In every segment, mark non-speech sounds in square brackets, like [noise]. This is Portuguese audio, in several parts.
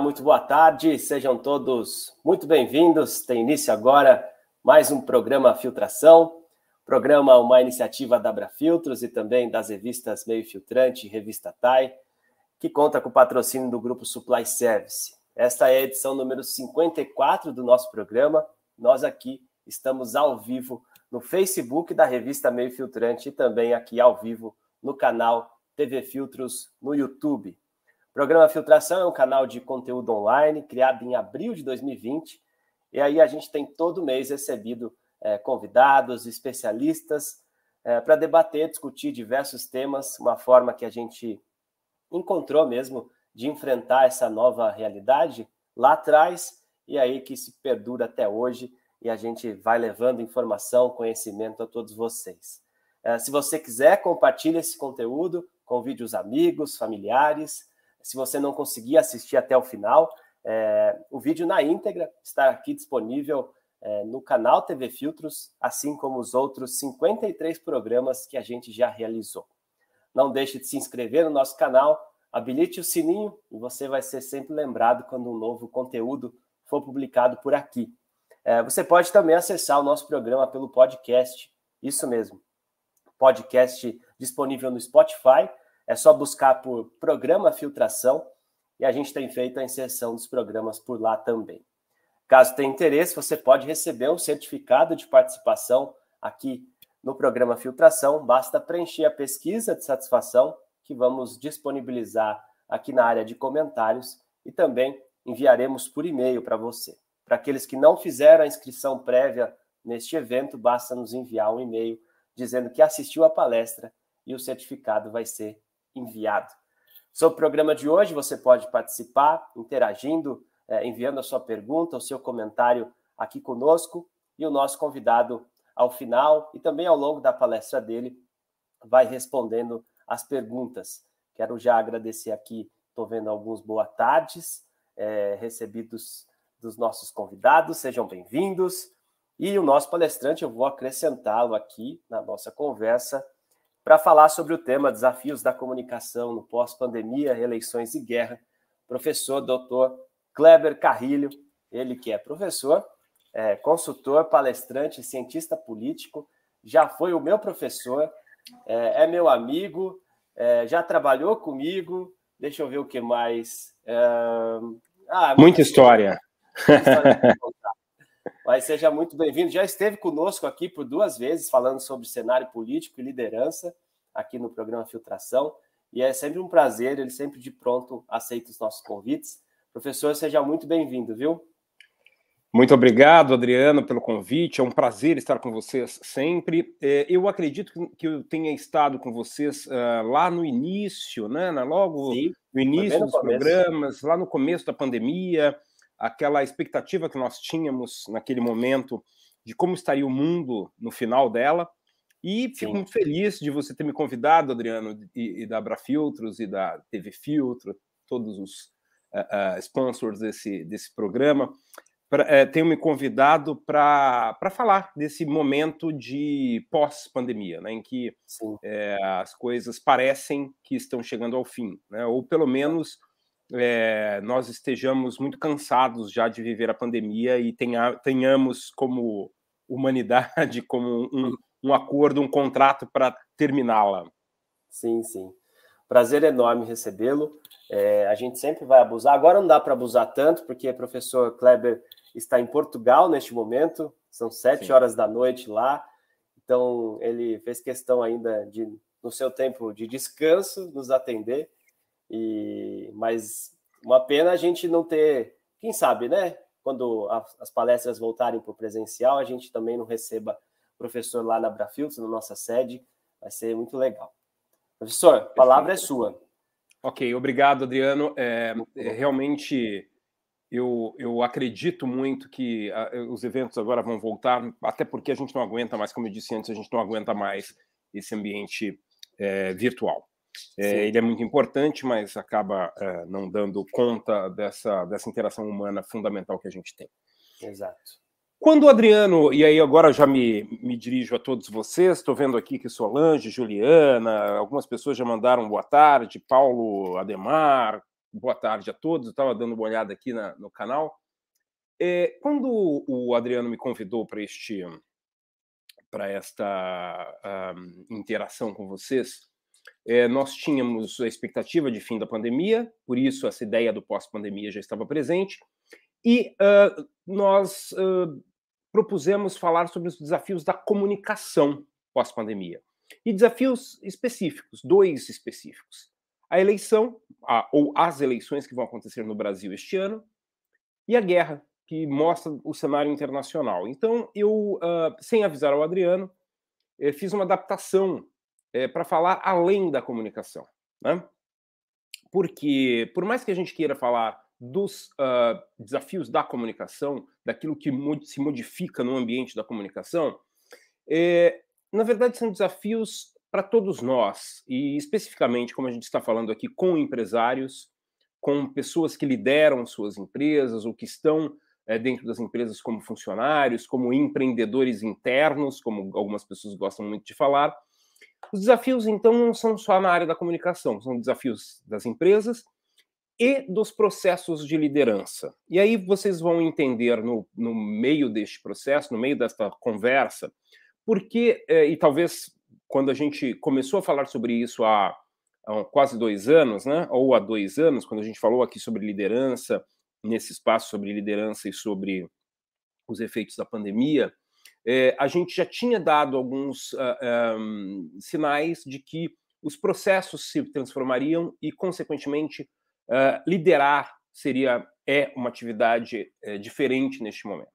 Olá, muito boa tarde, sejam todos muito bem-vindos. Tem início agora mais um programa Filtração, programa uma iniciativa da Abrafiltros e também das revistas Meio Filtrante e Revista TAI, que conta com o patrocínio do grupo Supply Service. Esta é a edição número 54 do nosso programa. Nós aqui estamos ao vivo no Facebook da revista Meio Filtrante e também aqui ao vivo no canal TV Filtros no YouTube. O programa Filtração é um canal de conteúdo online criado em abril de 2020 e aí a gente tem todo mês recebido é, convidados, especialistas é, para debater, discutir diversos temas, uma forma que a gente encontrou mesmo de enfrentar essa nova realidade lá atrás e aí que se perdura até hoje e a gente vai levando informação, conhecimento a todos vocês. É, se você quiser, compartilhe esse conteúdo, convide os amigos, familiares, se você não conseguir assistir até o final, é, o vídeo na íntegra está aqui disponível é, no canal TV Filtros, assim como os outros 53 programas que a gente já realizou. Não deixe de se inscrever no nosso canal, habilite o sininho e você vai ser sempre lembrado quando um novo conteúdo for publicado por aqui. É, você pode também acessar o nosso programa pelo podcast, isso mesmo, podcast disponível no Spotify é só buscar por programa filtração e a gente tem feito a inserção dos programas por lá também. Caso tenha interesse, você pode receber um certificado de participação aqui no programa Filtração. Basta preencher a pesquisa de satisfação que vamos disponibilizar aqui na área de comentários e também enviaremos por e-mail para você. Para aqueles que não fizeram a inscrição prévia neste evento, basta nos enviar um e-mail dizendo que assistiu à palestra e o certificado vai ser enviado. Sobre o programa de hoje, você pode participar interagindo, é, enviando a sua pergunta, o seu comentário aqui conosco, e o nosso convidado, ao final e também ao longo da palestra dele, vai respondendo as perguntas. Quero já agradecer aqui, estou vendo alguns boa tardes é, recebidos dos nossos convidados, sejam bem-vindos. E o nosso palestrante, eu vou acrescentá-lo aqui na nossa conversa, para falar sobre o tema Desafios da Comunicação no Pós-Pandemia, Eleições e Guerra, professor doutor Kleber Carrilho, ele que é professor, é, consultor, palestrante, cientista político, já foi o meu professor, é, é meu amigo, é, já trabalhou comigo, deixa eu ver o que mais. É, ah, muita história. Muita história mas seja muito bem-vindo. Já esteve conosco aqui por duas vezes falando sobre cenário político e liderança aqui no programa Filtração. E é sempre um prazer, ele sempre de pronto aceita os nossos convites. Professor, seja muito bem-vindo, viu? Muito obrigado, Adriano, pelo convite. É um prazer estar com vocês sempre. É, eu acredito que eu tenha estado com vocês uh, lá no início, né? Logo Sim, no início dos começo. programas, lá no começo da pandemia aquela expectativa que nós tínhamos naquele momento de como estaria o mundo no final dela. E fico Sim. muito feliz de você ter me convidado, Adriano, e, e da Abrafiltros e da TV Filtro, todos os uh, uh, sponsors desse, desse programa, pra, uh, tenham me convidado para falar desse momento de pós-pandemia, né, em que as coisas parecem que estão chegando ao fim, né, ou pelo menos é, nós estejamos muito cansados já de viver a pandemia e tenha, tenhamos como humanidade, [laughs] como um, um acordo, um contrato para terminá-la. Sim, sim. Prazer enorme recebê-lo. É, a gente sempre vai abusar. Agora não dá para abusar tanto, porque o professor Kleber está em Portugal neste momento, são sete sim. horas da noite lá. Então, ele fez questão ainda de, no seu tempo de descanso, nos atender. E, mas uma pena a gente não ter, quem sabe, né? Quando as palestras voltarem para o presencial, a gente também não receba professor lá na Brafilds, na nossa sede. Vai ser muito legal. Professor, a palavra é sua. Ok, obrigado, Adriano. É, é, realmente, eu, eu acredito muito que a, os eventos agora vão voltar, até porque a gente não aguenta mais, como eu disse antes, a gente não aguenta mais esse ambiente é, virtual. É, ele é muito importante, mas acaba é, não dando conta dessa, dessa interação humana fundamental que a gente tem. Exato. Quando o Adriano, e aí agora já me, me dirijo a todos vocês, estou vendo aqui que Solange, Juliana, algumas pessoas já mandaram boa tarde, Paulo Ademar, boa tarde a todos. Estava dando uma olhada aqui na, no canal. É, quando o Adriano me convidou para este para esta um, interação com vocês, é, nós tínhamos a expectativa de fim da pandemia, por isso essa ideia do pós-pandemia já estava presente, e uh, nós uh, propusemos falar sobre os desafios da comunicação pós-pandemia. E desafios específicos, dois específicos. A eleição, a, ou as eleições que vão acontecer no Brasil este ano, e a guerra, que mostra o cenário internacional. Então, eu, uh, sem avisar ao Adriano, eh, fiz uma adaptação eh, para falar além da comunicação. Né? Porque, por mais que a gente queira falar dos uh, desafios da comunicação, daquilo que se modifica no ambiente da comunicação, é, na verdade são desafios para todos nós, e especificamente, como a gente está falando aqui, com empresários, com pessoas que lideram suas empresas ou que estão é, dentro das empresas como funcionários, como empreendedores internos, como algumas pessoas gostam muito de falar. Os desafios, então, não são só na área da comunicação, são desafios das empresas e dos processos de liderança. E aí vocês vão entender no, no meio deste processo, no meio desta conversa, porque, é, e talvez quando a gente começou a falar sobre isso há, há quase dois anos, né, ou há dois anos, quando a gente falou aqui sobre liderança, nesse espaço sobre liderança e sobre os efeitos da pandemia, é, a gente já tinha dado alguns uh, um, sinais de que os processos se transformariam e, consequentemente, Uh, liderar seria é uma atividade é, diferente neste momento.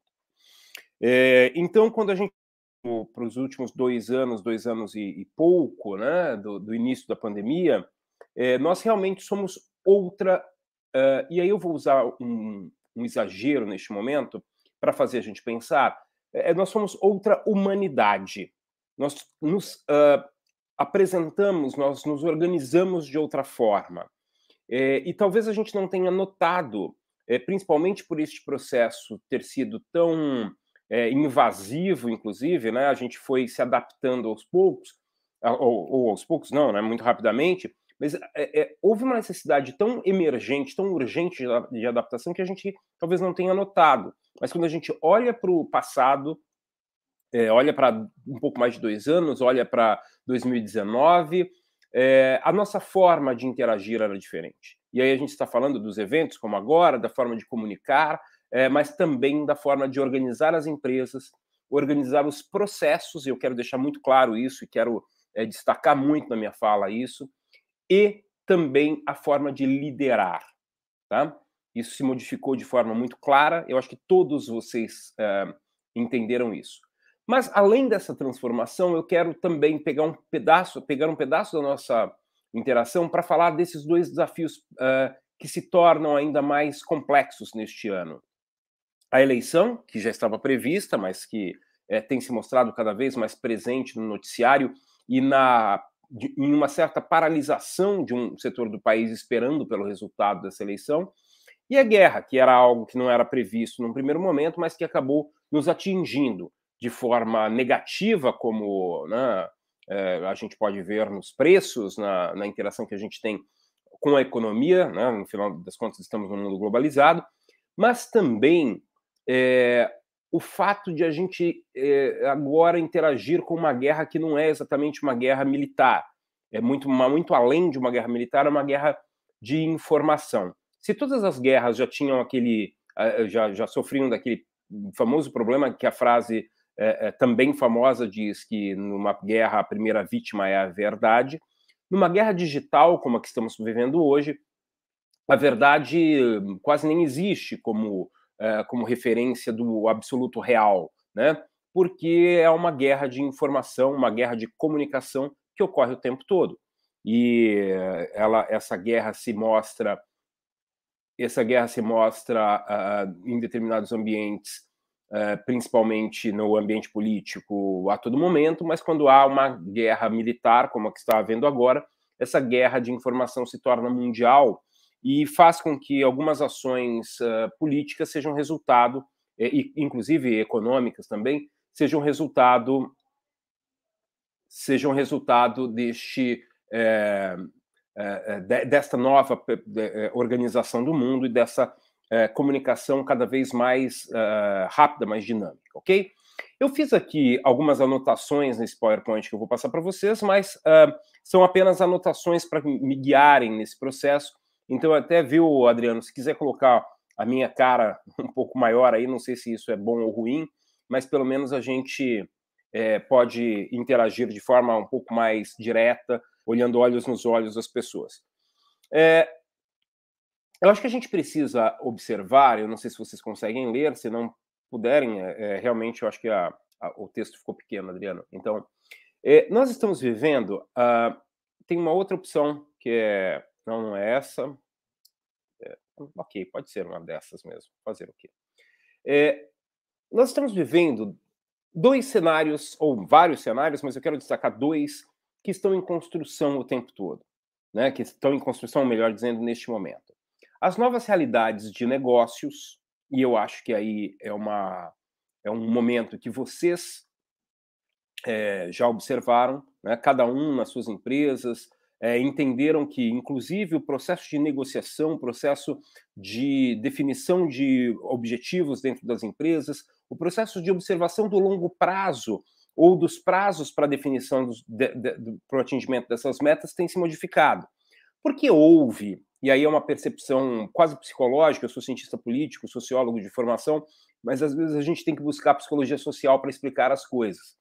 É, então, quando a gente para os últimos dois anos, dois anos e, e pouco, né, do, do, início da pandemia, nós realmente somos outra. Uh, e aí eu vou usar um, um exagero neste momento para fazer a gente pensar. É, nós somos outra humanidade. Nós nos uh, apresentamos, nós nos organizamos de outra forma. É, e talvez a gente não tenha notado, é, principalmente por este processo ter sido tão é, invasivo, inclusive, né? A gente foi se adaptando aos poucos, ou, ou aos poucos não, né? Muito rapidamente, mas houve uma necessidade tão emergente, tão urgente de, de adaptação que a gente talvez não tenha notado. Mas quando a gente olha para o passado, olha para um pouco mais de dois anos, olha para 2019 é, a nossa forma de interagir era diferente. E aí a gente está falando dos eventos, como agora, da forma de comunicar, é, mas também da forma de organizar as empresas, organizar os processos, e eu quero deixar muito claro isso e quero é, destacar muito na minha fala isso, e também a forma de liderar. Tá? Isso se modificou de forma muito clara, eu acho que todos vocês é, entenderam isso. Mas além dessa transformação, eu quero também pegar um pedaço, pegar um pedaço da nossa interação para falar desses dois desafios uh, que se tornam ainda mais complexos neste ano. A eleição, que já estava prevista, mas que é, tem se mostrado cada vez mais presente no noticiário e na de, em uma certa paralisação de um setor do país esperando pelo resultado dessa eleição, e a guerra, que era algo que não era previsto num primeiro momento, mas que acabou nos atingindo de forma negativa, como né, é, a gente pode ver nos preços, na, na, interação que a gente tem com a economia, né, no final das contas estamos num mundo globalizado, mas também é, o fato de a gente é, agora interagir com uma guerra que não é exatamente uma guerra militar, é muito, muito além de uma guerra militar, é uma guerra de informação. Se todas as guerras já tinham aquele, já, já sofriam daquele famoso problema que a frase é, é, também famosa diz que numa guerra a primeira vítima é a verdade. Numa guerra digital como a que estamos vivendo hoje, a verdade quase nem existe como, como referência do absoluto real, né? porque é uma guerra de informação, uma guerra de comunicação que ocorre o tempo todo. E ela, essa guerra se mostra essa guerra se mostra uh, em determinados ambientes eh, principalmente no ambiente político a todo momento, mas quando há uma guerra militar, como a que está havendo agora, essa guerra de informação se torna mundial e faz com que algumas ações uh, políticas sejam resultado, e, inclusive econômicas também, sejam resultado sejam resultado deste é, é, é desta nova é, organização do mundo e dessa comunicação cada vez mais rápida, mais dinâmica, ok? Eu fiz aqui algumas anotações nesse PowerPoint que eu vou passar para vocês, mas são apenas anotações para me guiarem nesse processo. Então, até viu, Adriano, se quiser colocar a minha cara [laughs] um pouco maior aí, não sei se isso é bom ou ruim, mas pelo menos a gente é, pode interagir de forma um pouco mais direta, olhando olhos nos olhos das pessoas. É, eu acho que a gente precisa observar, eu não sei se vocês conseguem ler, se não puderem, é, é realmente eu acho que a, a, o texto ficou pequeno, Adriano. Então, é, nós estamos vivendo, uh, tem uma outra opção que é, não, não é essa, é, ok, pode ser uma dessas mesmo, fazer o quê? É, nós estamos vivendo dois cenários, ou vários cenários, mas eu quero destacar dois que estão em construção o tempo todo, né? que estão em construção, melhor dizendo, neste momento. As novas realidades de negócios, e eu acho que aí é, uma, é um momento que vocês é, já observaram, né? cada um nas suas empresas, é, entenderam que, inclusive, o processo de negociação, o processo de definição de objetivos dentro das empresas, o processo de observação do longo prazo ou dos prazos para definição para o atingimento dessas metas tem se modificado. Porque houve, e aí é uma percepção quase psicológica, eu sou cientista político, sociólogo de formação, mas às vezes a gente tem que buscar psicologia social para explicar as coisas.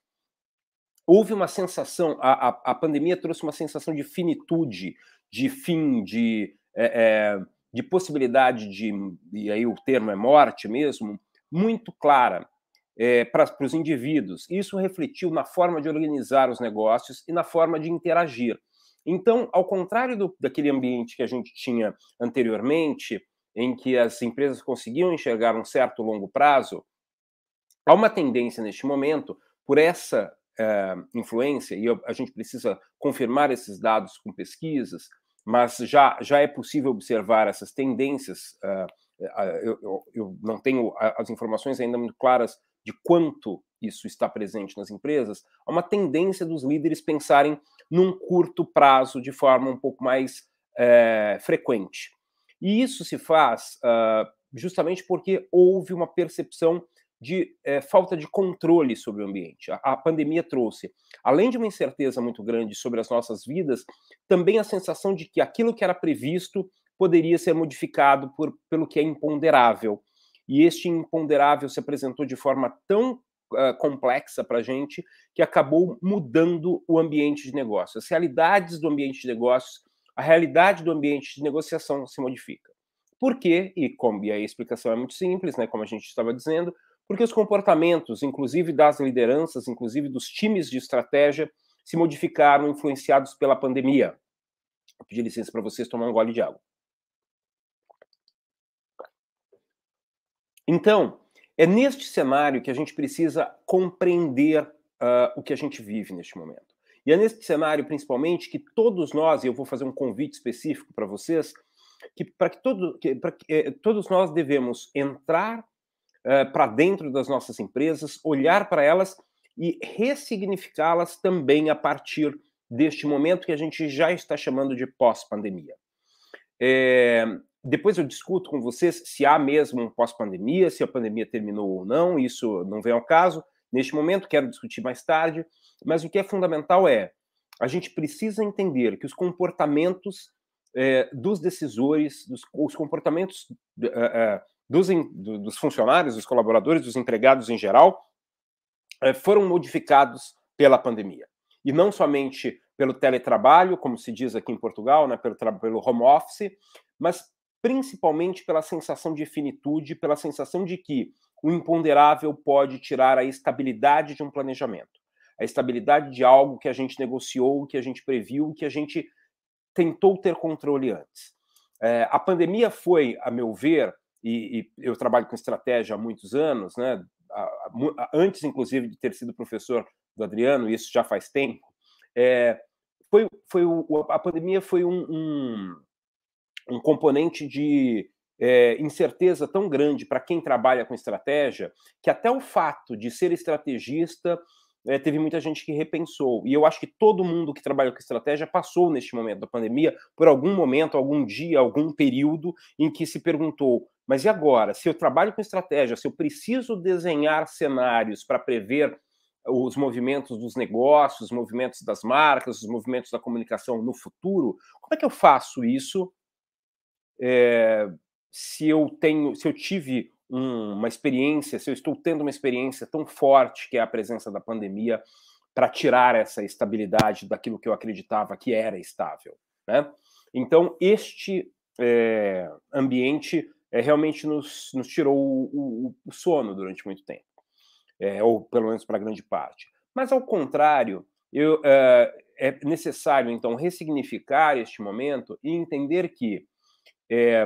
Houve uma sensação, a, a, a, pandemia trouxe uma sensação de finitude, de fim, de, é, é, de possibilidade de, e aí o termo é morte mesmo, muito clara é, para os indivíduos. Isso refletiu na forma de organizar os negócios e na forma de interagir. Então, ao contrário do, daquele ambiente que a gente tinha anteriormente, em que as empresas conseguiam enxergar um certo longo prazo, há uma tendência neste momento, por essa influência, e eu, a gente precisa confirmar esses dados com pesquisas, mas já, já é possível observar essas tendências uh, eu, eu, eu não tenho as informações ainda muito claras de quanto isso está presente nas empresas, há uma tendência dos líderes pensarem num curto prazo de forma um pouco mais é, frequente. E isso se faz uh, justamente porque houve uma percepção de é, falta de controle sobre o ambiente. A, a, pandemia trouxe, além de uma incerteza muito grande sobre as nossas vidas, também a sensação de que aquilo que era previsto poderia ser modificado por, pelo que é imponderável. E este imponderável se apresentou de forma tão uh, complexa para a gente que acabou mudando o ambiente de negócio. As realidades do ambiente de negócios, a realidade do ambiente de negociação se modifica. Por quê? E, como, e a explicação é muito simples, né, como a gente estava dizendo, porque os comportamentos, inclusive das lideranças, inclusive dos times de estratégia, se modificaram, influenciados pela pandemia. Vou pedir licença para vocês tomar um gole de água. Então, é neste cenário que a gente precisa compreender uh, o que a gente vive neste momento. E é neste cenário, principalmente, que todos nós, e eu vou fazer um convite específico para vocês, que para que, todo, que, que eh, todos nós devemos entrar uh, para dentro das nossas empresas, olhar para elas e ressignificá-las também a partir deste momento que a gente já está chamando de pós-pandemia. É, depois eu discuto com vocês se há mesmo um pós-pandemia, se a pandemia terminou ou não, isso não vem ao caso. Neste momento, quero discutir mais tarde, mas o que é fundamental é a gente precisa entender que os comportamentos é, dos decisores, dos, os comportamentos é, dos, dos, funcionários, dos colaboradores, dos empregados em geral, é, foram modificados pela pandemia. E não somente pelo teletrabalho, como se diz aqui em Portugal, né, pelo, pelo home office, mas principalmente pela sensação de finitude, pela sensação de que o imponderável pode tirar a estabilidade de um planejamento, a estabilidade de algo que a gente negociou, que a gente previu, que a gente tentou ter controle antes. É, a pandemia foi, a meu ver, e, e, eu trabalho com estratégia há muitos anos, né? antes, inclusive, de ter sido professor do Adriano, isso já faz tempo, é, foi, foi o, a pandemia foi um, um um componente de é, incerteza tão grande para quem trabalha com estratégia que até o fato de ser estrategista é, teve muita gente que repensou. E eu acho que todo mundo que trabalha com estratégia passou neste momento da pandemia por algum momento, algum dia, algum período em que se perguntou: mas e agora? Se eu trabalho com estratégia, se eu preciso desenhar cenários para prever os movimentos dos negócios, os movimentos das marcas, os movimentos da comunicação no futuro, como é que eu faço isso? É, se eu tenho, se eu tive um, uma experiência, se eu estou tendo uma experiência tão forte que é a presença da pandemia para tirar essa estabilidade daquilo que eu acreditava que era estável, né? Então este é, ambiente é, realmente nos, nos tirou o, o, o, sono durante muito tempo, é, ou pelo menos para grande parte. Mas ao contrário, eu, é, é necessário então ressignificar este momento e entender que é,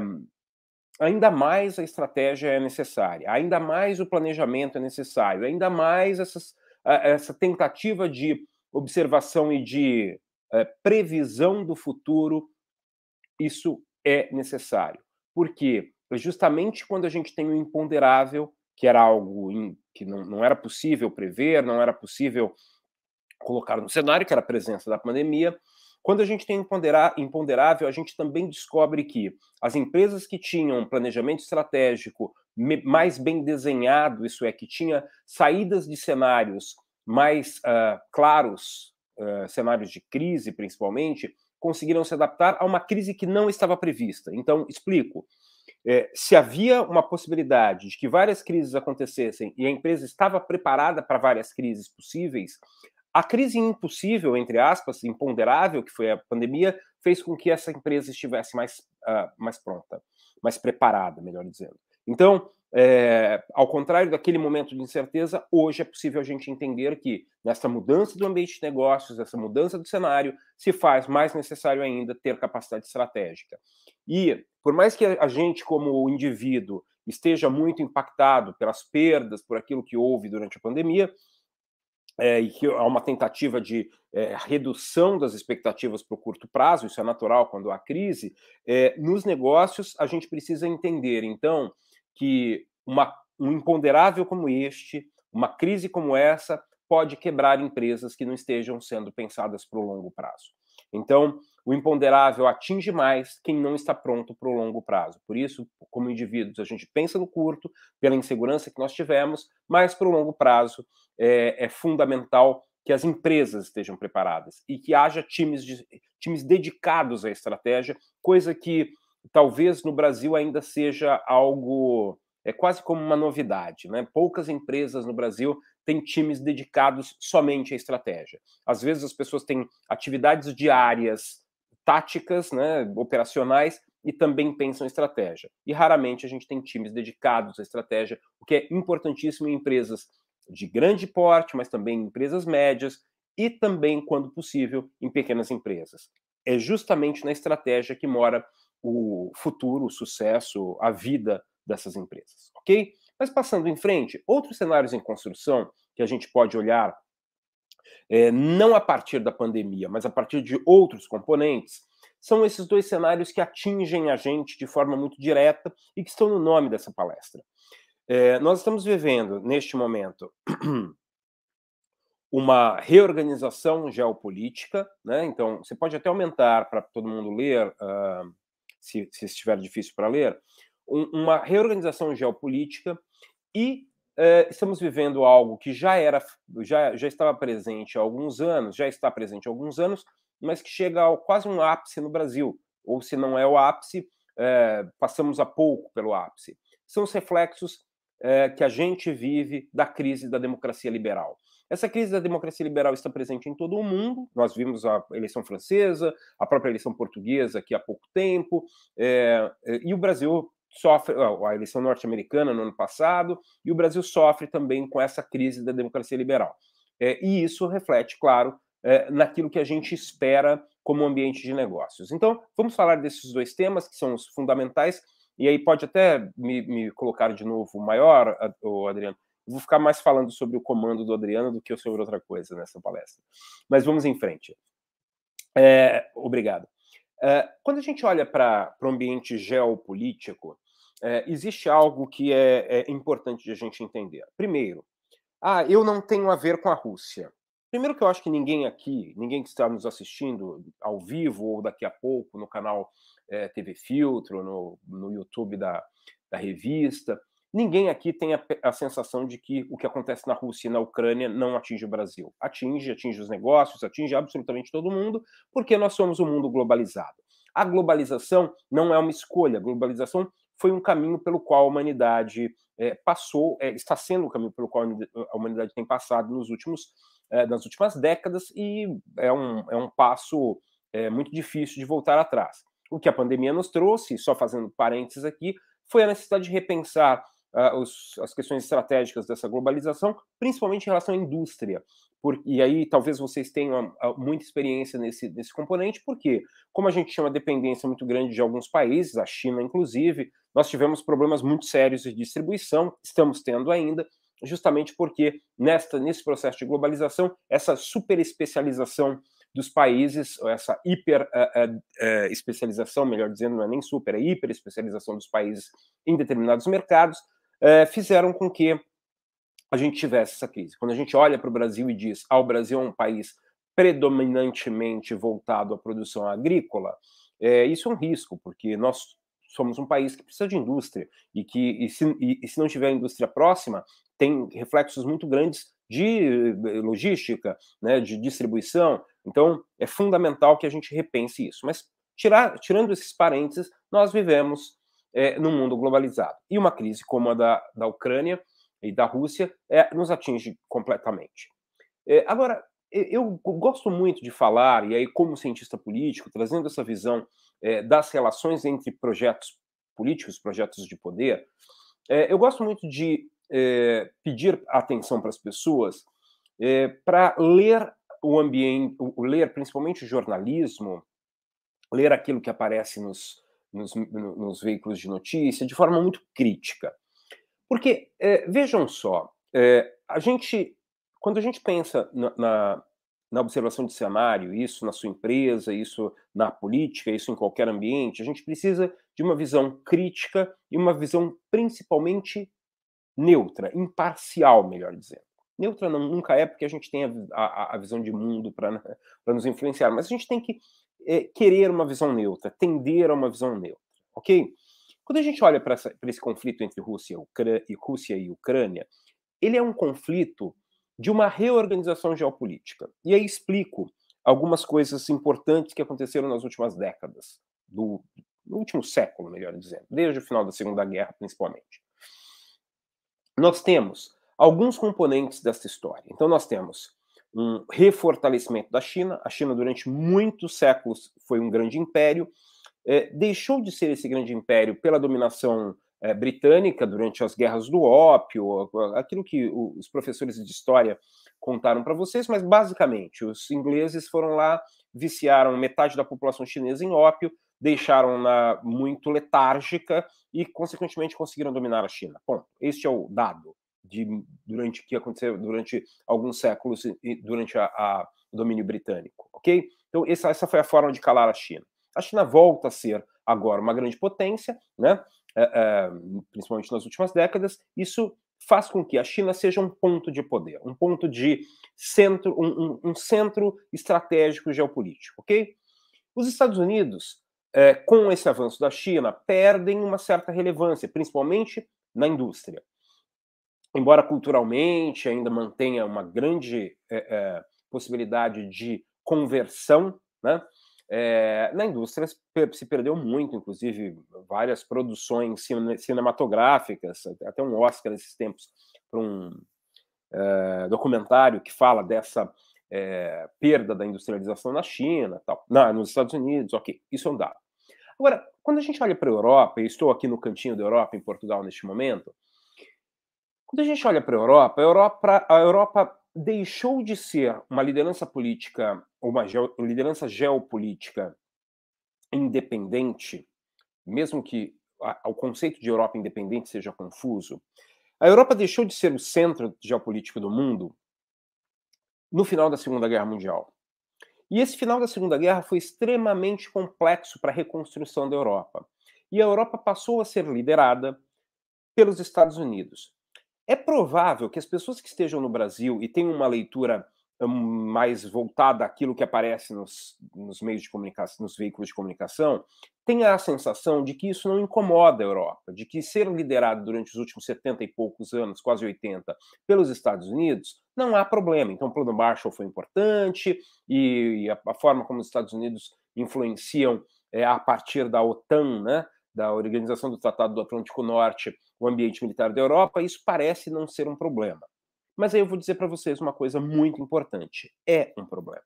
ainda mais a estratégia é necessária, ainda mais o planejamento é necessário, ainda mais essas, essa tentativa de observação e de é, previsão do futuro, isso é necessário. Por quê? Justamente quando a gente tem o imponderável, que era algo que não, não era possível prever, não era possível colocar no cenário, que era a presença da pandemia, quando a gente tem imponderável, a gente também descobre que as empresas que tinham planejamento estratégico mais bem desenhado, isso é, que tinha saídas de cenários mais uh, claros, uh, cenários de crise principalmente, conseguiram se adaptar a uma crise que não estava prevista. Então, explico. É, se havia uma possibilidade de que várias crises acontecessem e a empresa estava preparada para várias crises possíveis, a crise impossível, entre aspas, imponderável, que foi a pandemia, fez com que essa empresa estivesse mais, uh, mais pronta, mais preparada, melhor dizendo. Então, é, ao contrário daquele momento de incerteza, hoje é possível a gente entender que, nessa mudança do ambiente de negócios, essa mudança do cenário, se faz mais necessário ainda ter capacidade estratégica. E, por mais que a gente, como indivíduo, esteja muito impactado pelas perdas, por aquilo que houve durante a pandemia, é, e que há uma tentativa de é, redução das expectativas para o curto prazo, isso é natural quando há crise, é, nos negócios a gente precisa entender, então, que uma, um imponderável como este, uma crise como essa, pode quebrar empresas que não estejam sendo pensadas para o longo prazo. Então, o imponderável atinge mais quem não está pronto para o longo prazo. Por isso, como indivíduos, a gente pensa no curto, pela insegurança que nós tivemos, mas para o longo prazo é, é fundamental que as empresas estejam preparadas e que haja times, de, times dedicados à estratégia, coisa que talvez no Brasil ainda seja algo é quase como uma novidade, né? Poucas empresas no Brasil têm times dedicados somente à estratégia. Às vezes as pessoas têm atividades diárias, táticas, né, operacionais e também pensam em estratégia. E raramente a gente tem times dedicados à estratégia, o que é importantíssimo em empresas de grande porte, mas também em empresas médias e também, quando possível, em pequenas empresas. É justamente na estratégia que mora o futuro, o sucesso, a vida dessas empresas, ok? Mas passando em frente, outros cenários em construção que a gente pode olhar, é, não a partir da pandemia, mas a partir de outros componentes, são esses dois cenários que atingem a gente de forma muito direta e que estão no nome dessa palestra. É, nós estamos vivendo, neste momento, [clears throat] uma reorganização geopolítica, né? então você pode até aumentar para todo mundo ler, uh, se, se estiver difícil para ler, um, uma reorganização geopolítica e uh, estamos vivendo algo que já era, já, já estava presente há alguns anos, já está presente há alguns anos, mas que chega ao quase um ápice no Brasil, ou se não é o ápice, uh, passamos a pouco pelo ápice. São os reflexos é, que a gente vive da crise da democracia liberal. Essa crise da democracia liberal está presente em todo o mundo. Nós vimos a eleição francesa, a própria eleição portuguesa aqui há pouco tempo, é, e o Brasil sofre a eleição norte-americana no ano passado, e o Brasil sofre também com essa crise da democracia liberal. É, e isso reflete, claro, é, naquilo que a gente espera como ambiente de negócios. Então, vamos falar desses dois temas que são os fundamentais e aí pode até me, me colocar de novo maior, Adriano. Vou ficar mais falando sobre o comando do Adriano do que sobre outra coisa nessa palestra. Mas vamos em frente. É, obrigado. É, quando a gente olha para o ambiente geopolítico, é, existe algo que é, é, importante de a gente entender. Primeiro, Ah, eu não tenho a ver com a Rússia. Primeiro que eu acho que ninguém aqui, ninguém que está nos assistindo ao vivo ou daqui a pouco no canal é, TV Filtro, no, no YouTube da, da revista, ninguém aqui tem a, a, sensação de que o que acontece na Rússia e na Ucrânia não atinge o Brasil. Atinge, atinge os negócios, atinge absolutamente todo mundo, porque nós somos um mundo globalizado. A globalização não é uma escolha, a globalização foi um caminho pelo qual a humanidade é, passou, é, está sendo o caminho pelo qual a humanidade tem passado nos últimos, é, nas últimas décadas e é um, é um passo muito difícil de voltar atrás. O que a pandemia nos trouxe, só fazendo parênteses aqui, foi a necessidade de repensar uh, os, as questões estratégicas dessa globalização, principalmente em relação à indústria. Por, e aí talvez vocês tenham uh, muita experiência nesse, nesse componente, porque, como a gente tinha uma dependência muito grande de alguns países, a China inclusive, nós tivemos problemas muito sérios de distribuição, estamos tendo ainda, justamente porque nesta, nesse processo de globalização, essa super especialização dos países, essa hiper uh, especialização, melhor dizendo, não é nem super, é hiper especialização dos países em determinados mercados, fizeram com que a gente tivesse essa crise. Quando a gente olha para o Brasil e diz, ah, o Brasil é um país predominantemente voltado à produção agrícola, isso é um risco, porque nós somos um país que precisa de indústria e que e se, e, e se não tiver indústria próxima, tem reflexos muito grandes de logística, né, de distribuição, então, é fundamental que a gente repense isso. Mas, tirar, tirando esses parênteses, nós vivemos é, num mundo globalizado. E uma crise como a da, da Ucrânia e da Rússia é, nos atinge completamente. É, agora, eu gosto muito de falar, e aí, como cientista político, trazendo essa visão é, das relações entre projetos políticos, projetos de poder, é, eu gosto muito de é, pedir atenção para as pessoas é, para ler o ambiente, ler principalmente o jornalismo, ler aquilo que aparece nos, nos, nos veículos de notícia de forma muito crítica. Porque, é, vejam só, é, a gente, quando a gente pensa na, na, na, observação de cenário, isso na sua empresa, isso na política, isso em qualquer ambiente, a gente precisa de uma visão crítica e uma visão principalmente neutra, imparcial, melhor dizendo. Neutra não, nunca é, porque a gente tem a, a, a visão de mundo para [laughs] nos influenciar, mas a gente tem que é, querer uma visão neutra, tender a uma visão neutra, ok? Quando a gente olha para esse conflito entre Rússia e, Rússia e Ucrânia, ele é um conflito de uma reorganização geopolítica. E aí explico algumas coisas importantes que aconteceram nas últimas décadas, do, no último século, melhor dizendo, desde o final da Segunda Guerra, principalmente. Nós temos alguns componentes dessa história. Então, nós temos um refortalecimento da China. A China, durante muitos séculos, foi um grande império. É, deixou de ser esse grande império pela dominação é, britânica durante as guerras do ópio, aquilo que os professores de história contaram para vocês, mas basicamente os ingleses foram lá, viciaram metade da população chinesa em ópio, deixaram-na muito letárgica e, consequentemente, conseguiram dominar a China. Bom, este é o dado de, durante que aconteceu durante alguns séculos durante a, a, o domínio britânico, ok? Então essa, essa foi a forma de calar a China. A China volta a ser agora uma grande potência, né? É, é, principalmente nas últimas décadas. Isso faz com que a China seja um ponto de poder, um ponto de centro, um, um, um centro estratégico geopolítico, ok? Os Estados Unidos, é, com esse avanço da China, perdem uma certa relevância, principalmente na indústria embora culturalmente ainda mantenha uma grande é, é, possibilidade de conversão, né? É, na indústria se perdeu muito, inclusive várias produções cinematográficas, até um Oscar nesses tempos para um documentário que fala dessa perda da industrialização na China, tal, na, nos Estados Unidos, ok, isso é um dado. Agora, quando a gente olha para a Europa, e estou aqui no cantinho da Europa, em Portugal, neste momento, quando a gente olha para a Europa, a Europa, deixou de ser uma liderança política, ou uma liderança geopolítica independente, mesmo que o conceito de Europa independente seja confuso, a Europa deixou de ser o centro geopolítico do mundo no final da Segunda Guerra Mundial. E esse final da Segunda Guerra foi extremamente complexo para a reconstrução da Europa. E a Europa passou a ser liderada pelos Estados Unidos. É provável que as pessoas que estejam no Brasil e tenham uma leitura hum, mais voltada àquilo que aparece nos, nos meios de comunicação, nos veículos de comunicação, tenha a sensação de que isso não incomoda a Europa, de que ser liderado durante os últimos 70 e poucos anos, quase 80, pelos Estados Unidos, não há problema. Então, o plano Marshall foi importante e a, a forma como os Estados Unidos influenciam é, a partir da OTAN, né, da Organização do Tratado do Atlântico Norte, o ambiente militar da Europa, isso parece não ser um problema. Mas aí eu vou dizer para vocês uma coisa muito importante: é um problema.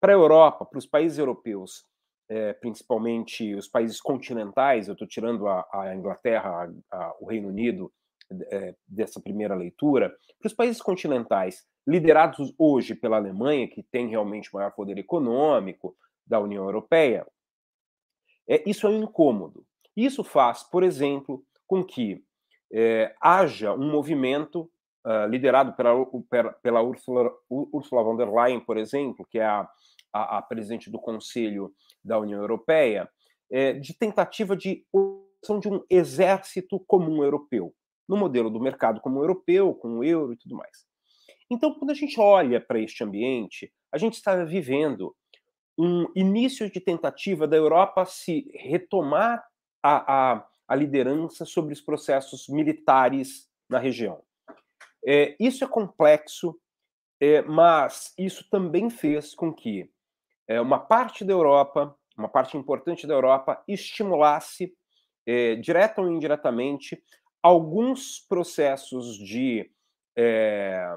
Para a Europa, para os países europeus, é, principalmente os países continentais, eu estou tirando a, a Inglaterra, a, a, o Reino Unido é, dessa primeira leitura, para os países continentais, liderados hoje pela Alemanha, que tem realmente maior poder econômico da União Europeia, é, isso é um incômodo. Isso faz, por exemplo, com que é, haja um movimento uh, liderado pela, pela Ursula, Ursula, von der Leyen, por exemplo, que é a, a, a presidente do Conselho da União Europeia, é, de tentativa de de um exército comum europeu, no modelo do mercado comum europeu, com o euro e tudo mais. Então, quando a gente olha para este ambiente, a gente está vivendo um início de tentativa da Europa se retomar a, a, a liderança sobre os processos militares na região. É, isso é complexo, é, mas isso também fez com que é, uma parte da Europa, uma parte importante da Europa, estimulasse, é, direta ou indiretamente, alguns processos de é,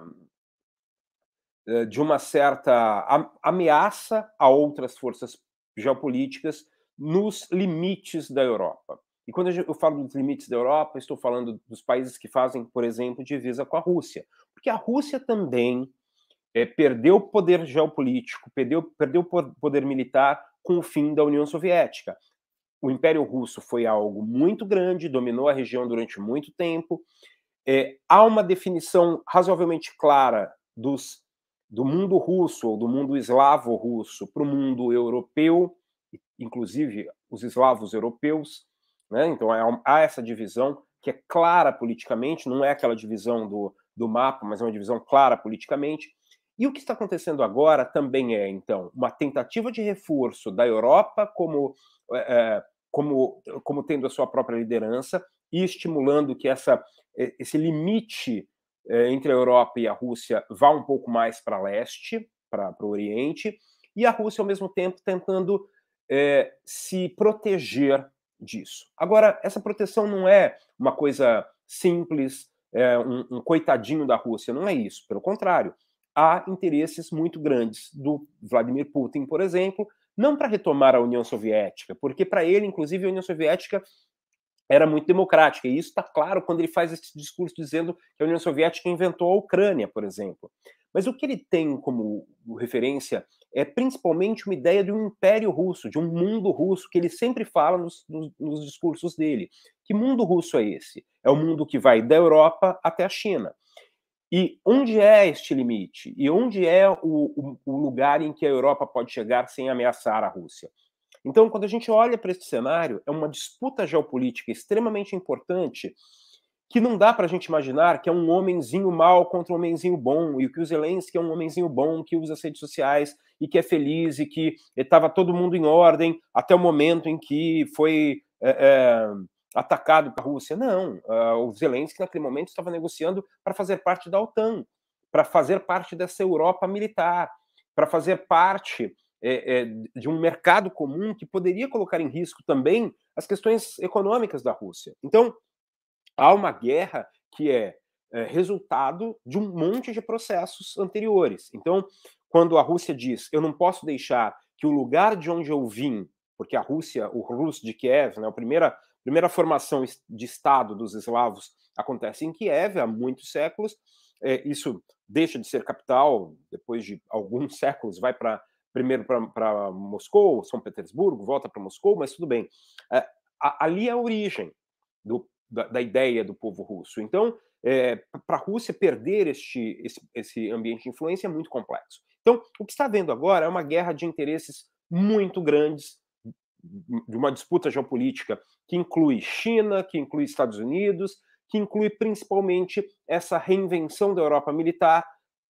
é, de uma certa ameaça a outras forças geopolíticas nos limites da Europa. E quando eu falo dos limites da Europa, estou falando dos países que fazem, por exemplo, divisa com a Rússia. Porque a Rússia também é, perdeu poder geopolítico, perdeu, perdeu poder militar com o fim da União Soviética. O Império Russo foi algo muito grande, dominou a região durante muito tempo. É, há uma definição razoavelmente clara dos, do mundo russo ou do mundo eslavo-russo para o mundo europeu inclusive os eslavos europeus. Né? Então há essa divisão que é clara politicamente, não é aquela divisão do, do mapa, mas é uma divisão clara politicamente. E o que está acontecendo agora também é, então, uma tentativa de reforço da Europa como, é, como, como tendo a sua própria liderança e estimulando que essa, esse limite é, entre a Europa e a Rússia vá um pouco mais para leste, para o Oriente, e a Rússia, ao mesmo tempo, tentando é, se proteger disso. Agora, essa proteção não é uma coisa simples, é, um, um coitadinho da Rússia, não é isso. Pelo contrário, há interesses muito grandes do Vladimir Putin, por exemplo, não para retomar a União Soviética, porque para ele, inclusive, a União Soviética era muito democrática. E isso está claro quando ele faz esse discurso dizendo que a União Soviética inventou a Ucrânia, por exemplo. Mas o que ele tem como referência é principalmente uma ideia de um império russo, de um mundo russo, que ele sempre fala nos, nos, nos discursos dele. Que mundo russo é esse? É o mundo que vai da Europa até a China. E onde é este limite? E onde é o, o, o, lugar em que a Europa pode chegar sem ameaçar a Rússia? Então, quando a gente olha para esse cenário, é uma disputa geopolítica extremamente importante que não dá para a gente imaginar que é um homenzinho mal contra um homenzinho bom, e que o Zelensky é um homenzinho bom que usa as redes sociais e que é feliz e que estava todo mundo em ordem até o momento em que foi é, atacado pela Rússia. Não, o Zelensky naquele momento estava negociando para fazer parte da OTAN, para fazer parte dessa Europa militar, para fazer parte de um mercado comum que poderia colocar em risco também as questões econômicas da Rússia. Então, há uma guerra que é, resultado de um monte de processos anteriores. Então, quando a Rússia diz eu não posso deixar que o lugar de onde eu vim, porque a Rússia, o Rus de Kiev, né, a primeira, primeira formação de Estado dos eslavos acontece em Kiev há muitos séculos, é, isso deixa de ser capital depois de alguns [laughs] séculos, vai para primeiro para Moscou, São Petersburgo, volta para Moscou, mas tudo bem. É, ali é a origem do da, da ideia do povo russo. Então, é, para a Rússia perder este, esse, esse ambiente de influência é muito complexo. Então, o que está vendo agora é uma guerra de interesses muito grandes, de uma disputa geopolítica que inclui China, que inclui Estados Unidos, que inclui principalmente essa reinvenção da Europa militar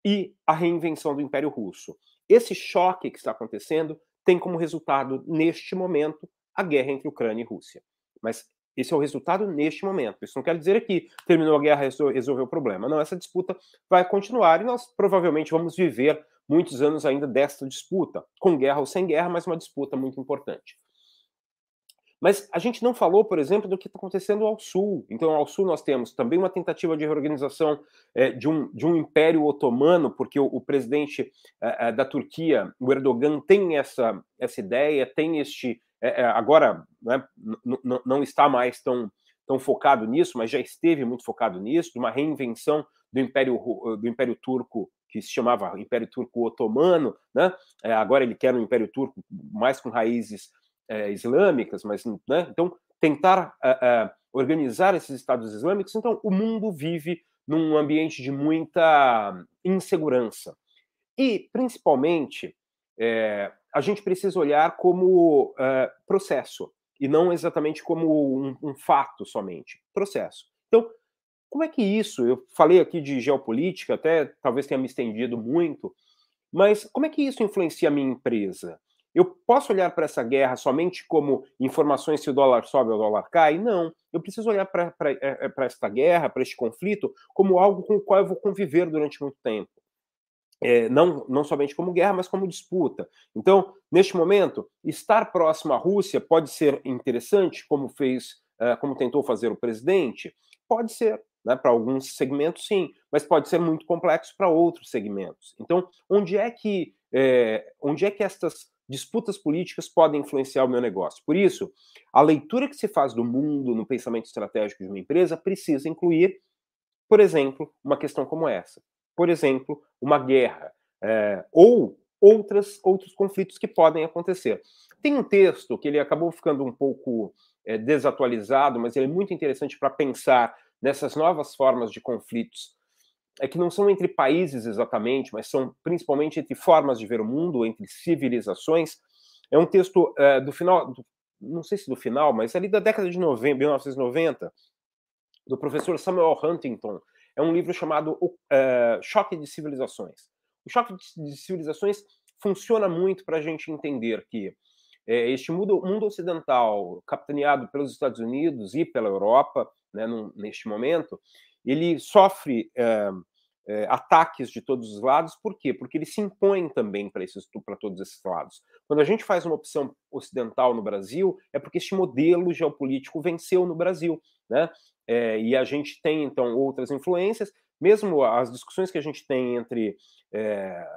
e a reinvenção do Império Russo. Esse choque que está acontecendo tem como resultado, neste momento, a guerra entre Ucrânia e Rússia. Mas esse é o resultado neste momento. Isso não quer dizer que terminou a guerra e resolveu o problema. Não, essa disputa vai continuar e nós provavelmente vamos viver muitos anos ainda desta disputa, com guerra ou sem guerra, mas uma disputa muito importante. Mas a gente não falou, por exemplo, do que está acontecendo ao sul. Então, ao sul nós temos também uma tentativa de reorganização é, de, um, de um império otomano, porque o, o presidente é, é da Turquia, o Erdogan, tem essa, essa ideia, tem este. Agora né, não está mais tão, tão focado nisso, mas já esteve muito focado nisso, de uma reinvenção do Império, do Império Turco que se chamava Império Turco Otomano, né? É, agora ele quer um Império Turco mais com raízes é, islâmicas, mas né? então tentar é, é, organizar esses estados islâmicos. Então o mundo vive num ambiente de muita insegurança e principalmente é, a gente precisa olhar como é, processo e não exatamente como um, um fato somente, processo. Então como é que isso, eu falei aqui de geopolítica, até talvez tenha me estendido muito, mas como é que isso influencia a minha empresa? Eu posso olhar para essa guerra somente como informações se o dólar sobe ou o dólar cai? Não. Eu preciso olhar para é, é, esta guerra, para este conflito, como algo com o qual eu vou conviver durante muito tempo. É, não, não somente como guerra, mas como disputa. Então, neste momento, estar próximo à Rússia pode ser interessante, como fez, uh, como tentou fazer o presidente? Pode ser. Né? Para alguns segmentos, sim, mas pode ser muito complexo para outros segmentos. Então, onde é que é, onde é que estas disputas políticas podem influenciar o meu negócio? Por isso, a leitura que se faz do mundo no pensamento estratégico de uma empresa precisa incluir, por exemplo, uma questão como essa. Por exemplo, uma guerra é, ou outras, outros conflitos que podem acontecer. Tem um texto que ele acabou ficando um pouco é, desatualizado, mas ele é muito interessante para pensar nessas novas formas de conflitos, é que não são entre países exatamente, mas são principalmente entre formas de ver o mundo, entre civilizações. É um texto é, do final, do, não sei se do final, mas ali da década de 90, 1990, do professor Samuel Huntington. É um livro chamado uh, Choque de Civilizações. O choque de civilizações funciona muito para a gente entender que é, este mundo, mundo, ocidental, capitaneado pelos Estados Unidos e pela Europa, né, num, neste momento, ele sofre é, é, ataques de todos os lados, por quê? Porque ele se impõe também para todos esses lados. Quando a gente faz uma opção ocidental no Brasil, é porque este modelo geopolítico venceu no Brasil, né? É, e a gente tem, então, outras influências, mesmo as discussões que a gente tem entre, é,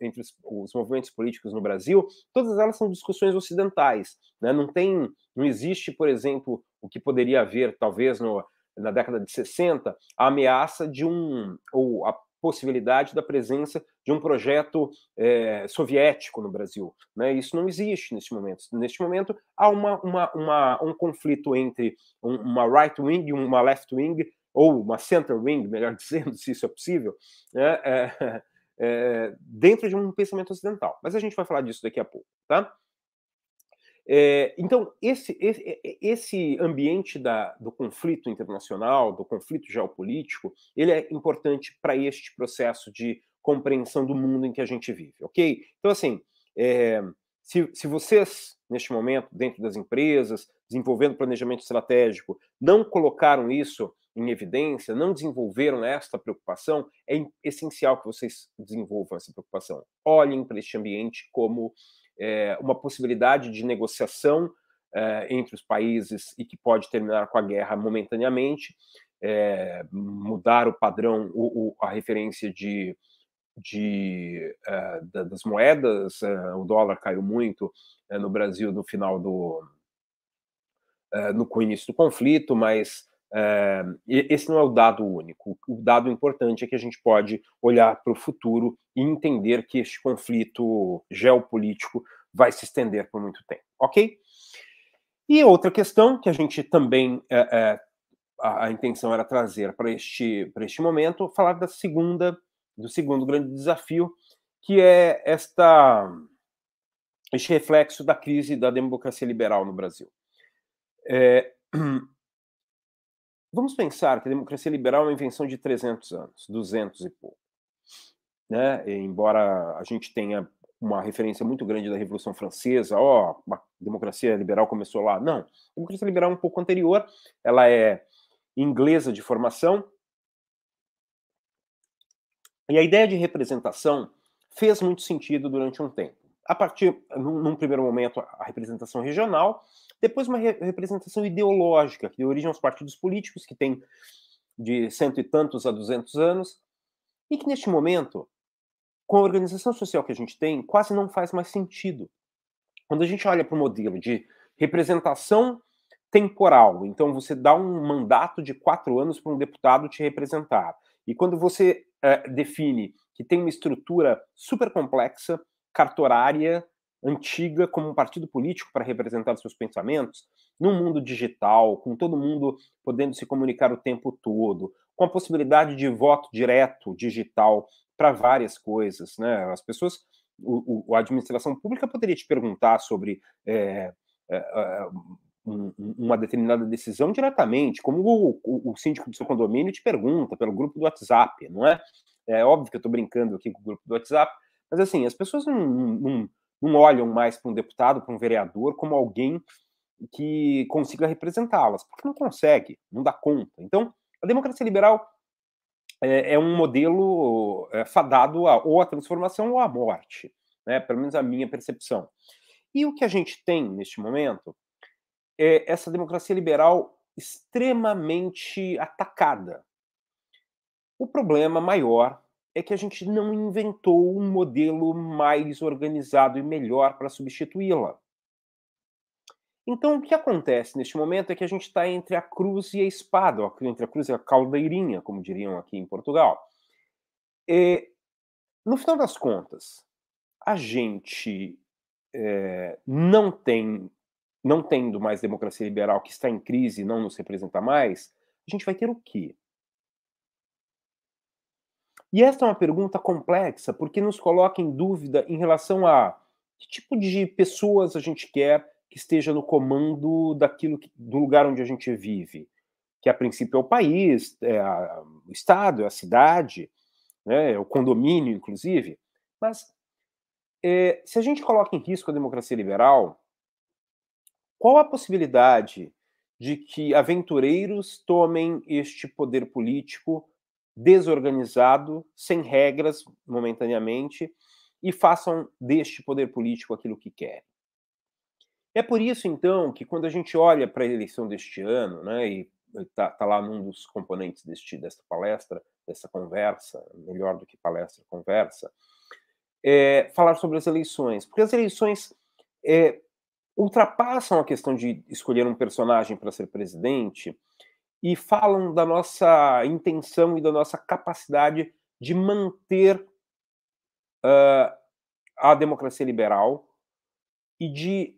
entre os, os, movimentos políticos no Brasil, todas elas são discussões ocidentais. Né? Não tem, não existe, por exemplo, o que poderia haver, talvez, no, na década de 60, a ameaça de um, ou a possibilidade da presença de um projeto é, soviético no Brasil. Né? Isso não existe neste momento. Neste momento, há uma, uma, uma um conflito entre uma right wing e uma left wing ou uma center wing, melhor [laughs] dizendo, se isso é possível, né? é, [laughs] é, dentro de um pensamento ocidental. Mas a gente vai falar disso daqui a pouco, tá? É, então, esse, esse, esse ambiente da, do conflito internacional, do conflito geopolítico, ele é importante para este processo de compreensão do mundo em que a gente vive, ok? Então, assim, é, se, se vocês, neste momento, dentro das empresas, desenvolvendo planejamento estratégico, não colocaram isso em evidência, não desenvolveram esta preocupação, é essencial que vocês desenvolvam essa preocupação. Olhem para este ambiente como é, uma possibilidade de negociação é, entre os países e que pode terminar com a guerra momentaneamente, é, mudar o padrão, o, o, a referência de, de das moedas. o dólar caiu muito no Brasil no final do. no início do conflito, mas é, esse não é o dado único. O dado importante é que a gente pode olhar para o futuro e entender que este conflito geopolítico vai se estender por muito tempo, ok? E outra questão que a gente também é, é, a, a, intenção era trazer para este para este momento, falar da segunda do segundo grande desafio, que é esta este reflexo da crise da democracia liberal no Brasil. É, [clears throat] vamos pensar que a democracia liberal é uma invenção de 300 anos, 200 e pouco. Né? E, embora a gente tenha uma referência muito grande da Revolução Francesa, ó, oh, a democracia liberal começou lá. Não, a democracia liberal é um pouco anterior, ela é inglesa de formação. E a ideia de representação fez muito sentido durante um tempo. A partir, num, num primeiro momento, a representação regional, depois uma re representação ideológica, que deu origem aos partidos políticos, que tem de cento e tantos a duzentos anos, e que neste momento com a organização social que a gente tem, quase não faz mais sentido. Quando a gente olha para o modelo de representação temporal, então você dá um mandato de quatro anos para um deputado te representar, e quando você é, define que tem uma estrutura super complexa, cartorária, antiga, como um partido político para representar os seus pensamentos, num mundo digital, com todo mundo podendo se comunicar o tempo todo, com a possibilidade de voto direto digital para várias coisas, né? As pessoas, o, o, a administração pública poderia te perguntar sobre é, é, um, uma determinada decisão diretamente, como o, o, o, síndico do seu condomínio te pergunta pelo grupo do WhatsApp, não é? É óbvio que eu estou brincando aqui com o grupo do WhatsApp, mas assim, as pessoas não, não, não olham mais para um deputado, para um vereador, como alguém que consiga representá-las, porque não consegue, não dá conta. Então, a democracia liberal é, é um modelo é, fadado a, ou à transformação ou à morte, né? pelo menos a minha percepção. E o que a gente tem neste momento é essa democracia liberal extremamente atacada. O problema maior é que a gente não inventou um modelo mais organizado e melhor para substituí-la. Então, o que acontece neste momento é que a gente está entre a cruz e a espada, entre a cruz e a caldeirinha, como diriam aqui em Portugal. E, no final das contas, a gente é, não tem, não tendo mais democracia liberal que está em crise e não nos representa mais, a gente vai ter o quê? E esta é uma pergunta complexa, porque nos coloca em dúvida em relação a que tipo de pessoas a gente quer que esteja no comando daquilo que, do lugar onde a gente vive, que a princípio é o país, é a, o estado, é a cidade, né, é o condomínio, inclusive. Mas é, se a gente coloca em risco a democracia liberal, qual a possibilidade de que aventureiros tomem este poder político desorganizado, sem regras, momentaneamente, e façam deste poder político aquilo que querem? É por isso, então, que quando a gente olha para a eleição deste ano, né, e está tá lá num dos componentes deste, desta palestra, dessa conversa, melhor do que palestra, conversa, é, falar sobre as eleições. Porque as eleições é, ultrapassam a questão de escolher um personagem para ser presidente e falam da nossa intenção e da nossa capacidade de manter uh, a democracia liberal e de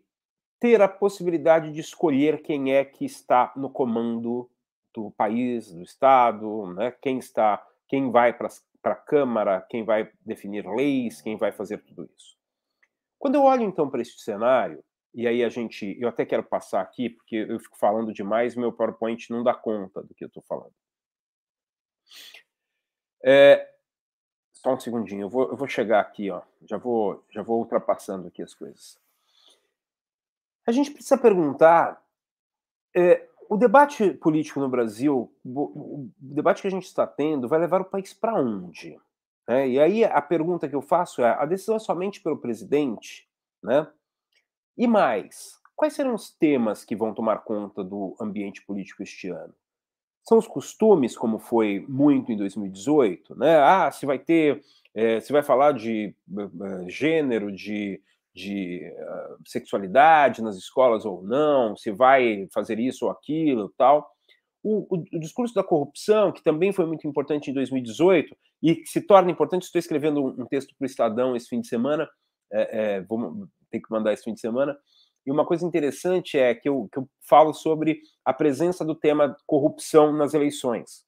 ter a possibilidade de escolher quem é que está no comando do país, do estado, né? quem está, quem vai para a Câmara, quem vai definir leis, quem vai fazer tudo isso. Quando eu olho então para este cenário, e aí a gente, eu até quero passar aqui porque eu fico falando demais, meu PowerPoint não dá conta do que eu estou falando. É, só um segundinho, eu vou, eu vou chegar aqui, ó, já vou, já vou ultrapassando aqui as coisas. A gente precisa perguntar: é, o debate político no Brasil, o, debate que a gente está tendo, vai levar o país para onde? É, e aí a pergunta que eu faço é: a decisão é somente pelo presidente? Né? E mais, quais serão os temas que vão tomar conta do ambiente político este ano? São os costumes, como foi muito em 2018, né? Ah, se vai ter, é, se vai falar de uh, gênero, de de uh, sexualidade nas escolas ou não, se vai fazer isso ou aquilo, tal. O, o, o, discurso da corrupção, que também foi muito importante em 2018 e que se torna importante, estou escrevendo um, um texto para o Estadão esse fim de semana, é, é, vou ter que mandar esse fim de semana, e uma coisa interessante é que eu, que eu falo sobre a presença do tema corrupção nas eleições.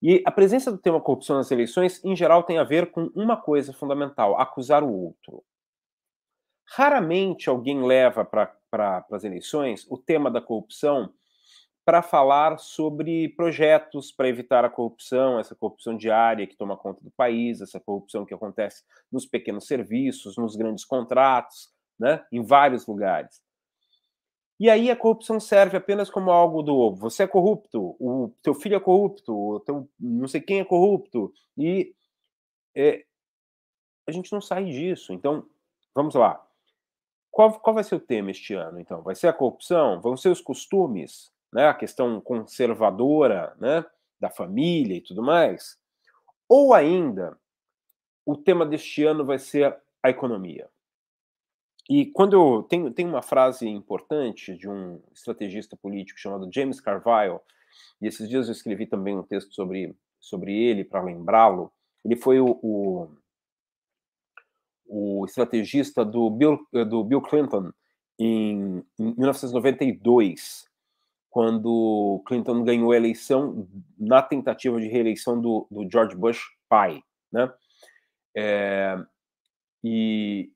E a presença do tema corrupção nas eleições, em geral, tem a ver com uma coisa fundamental: acusar o outro. Raramente alguém leva para pra, as eleições o tema da corrupção para falar sobre projetos para evitar a corrupção, essa corrupção diária que toma conta do país, essa corrupção que acontece nos pequenos serviços, nos grandes contratos, né, em vários lugares. E aí a corrupção serve apenas como algo do você é corrupto, o teu filho é corrupto, o teu não sei quem é corrupto, e é, a gente não sai disso. Então, vamos lá. Qual, qual vai ser o tema este ano, então? Vai ser a corrupção? Vão ser os costumes? Né? A questão conservadora né? da família e tudo mais? Ou ainda, o tema deste ano vai ser a economia? E quando eu tenho, tem uma frase importante de um estrategista político chamado James Carville, e esses dias eu escrevi também um texto sobre, sobre ele para lembrá-lo. Ele foi o, o, o, estrategista do Bill, do Bill Clinton em, em 1992, quando Clinton ganhou a eleição na tentativa de reeleição do, do George Bush pai, né? É, e,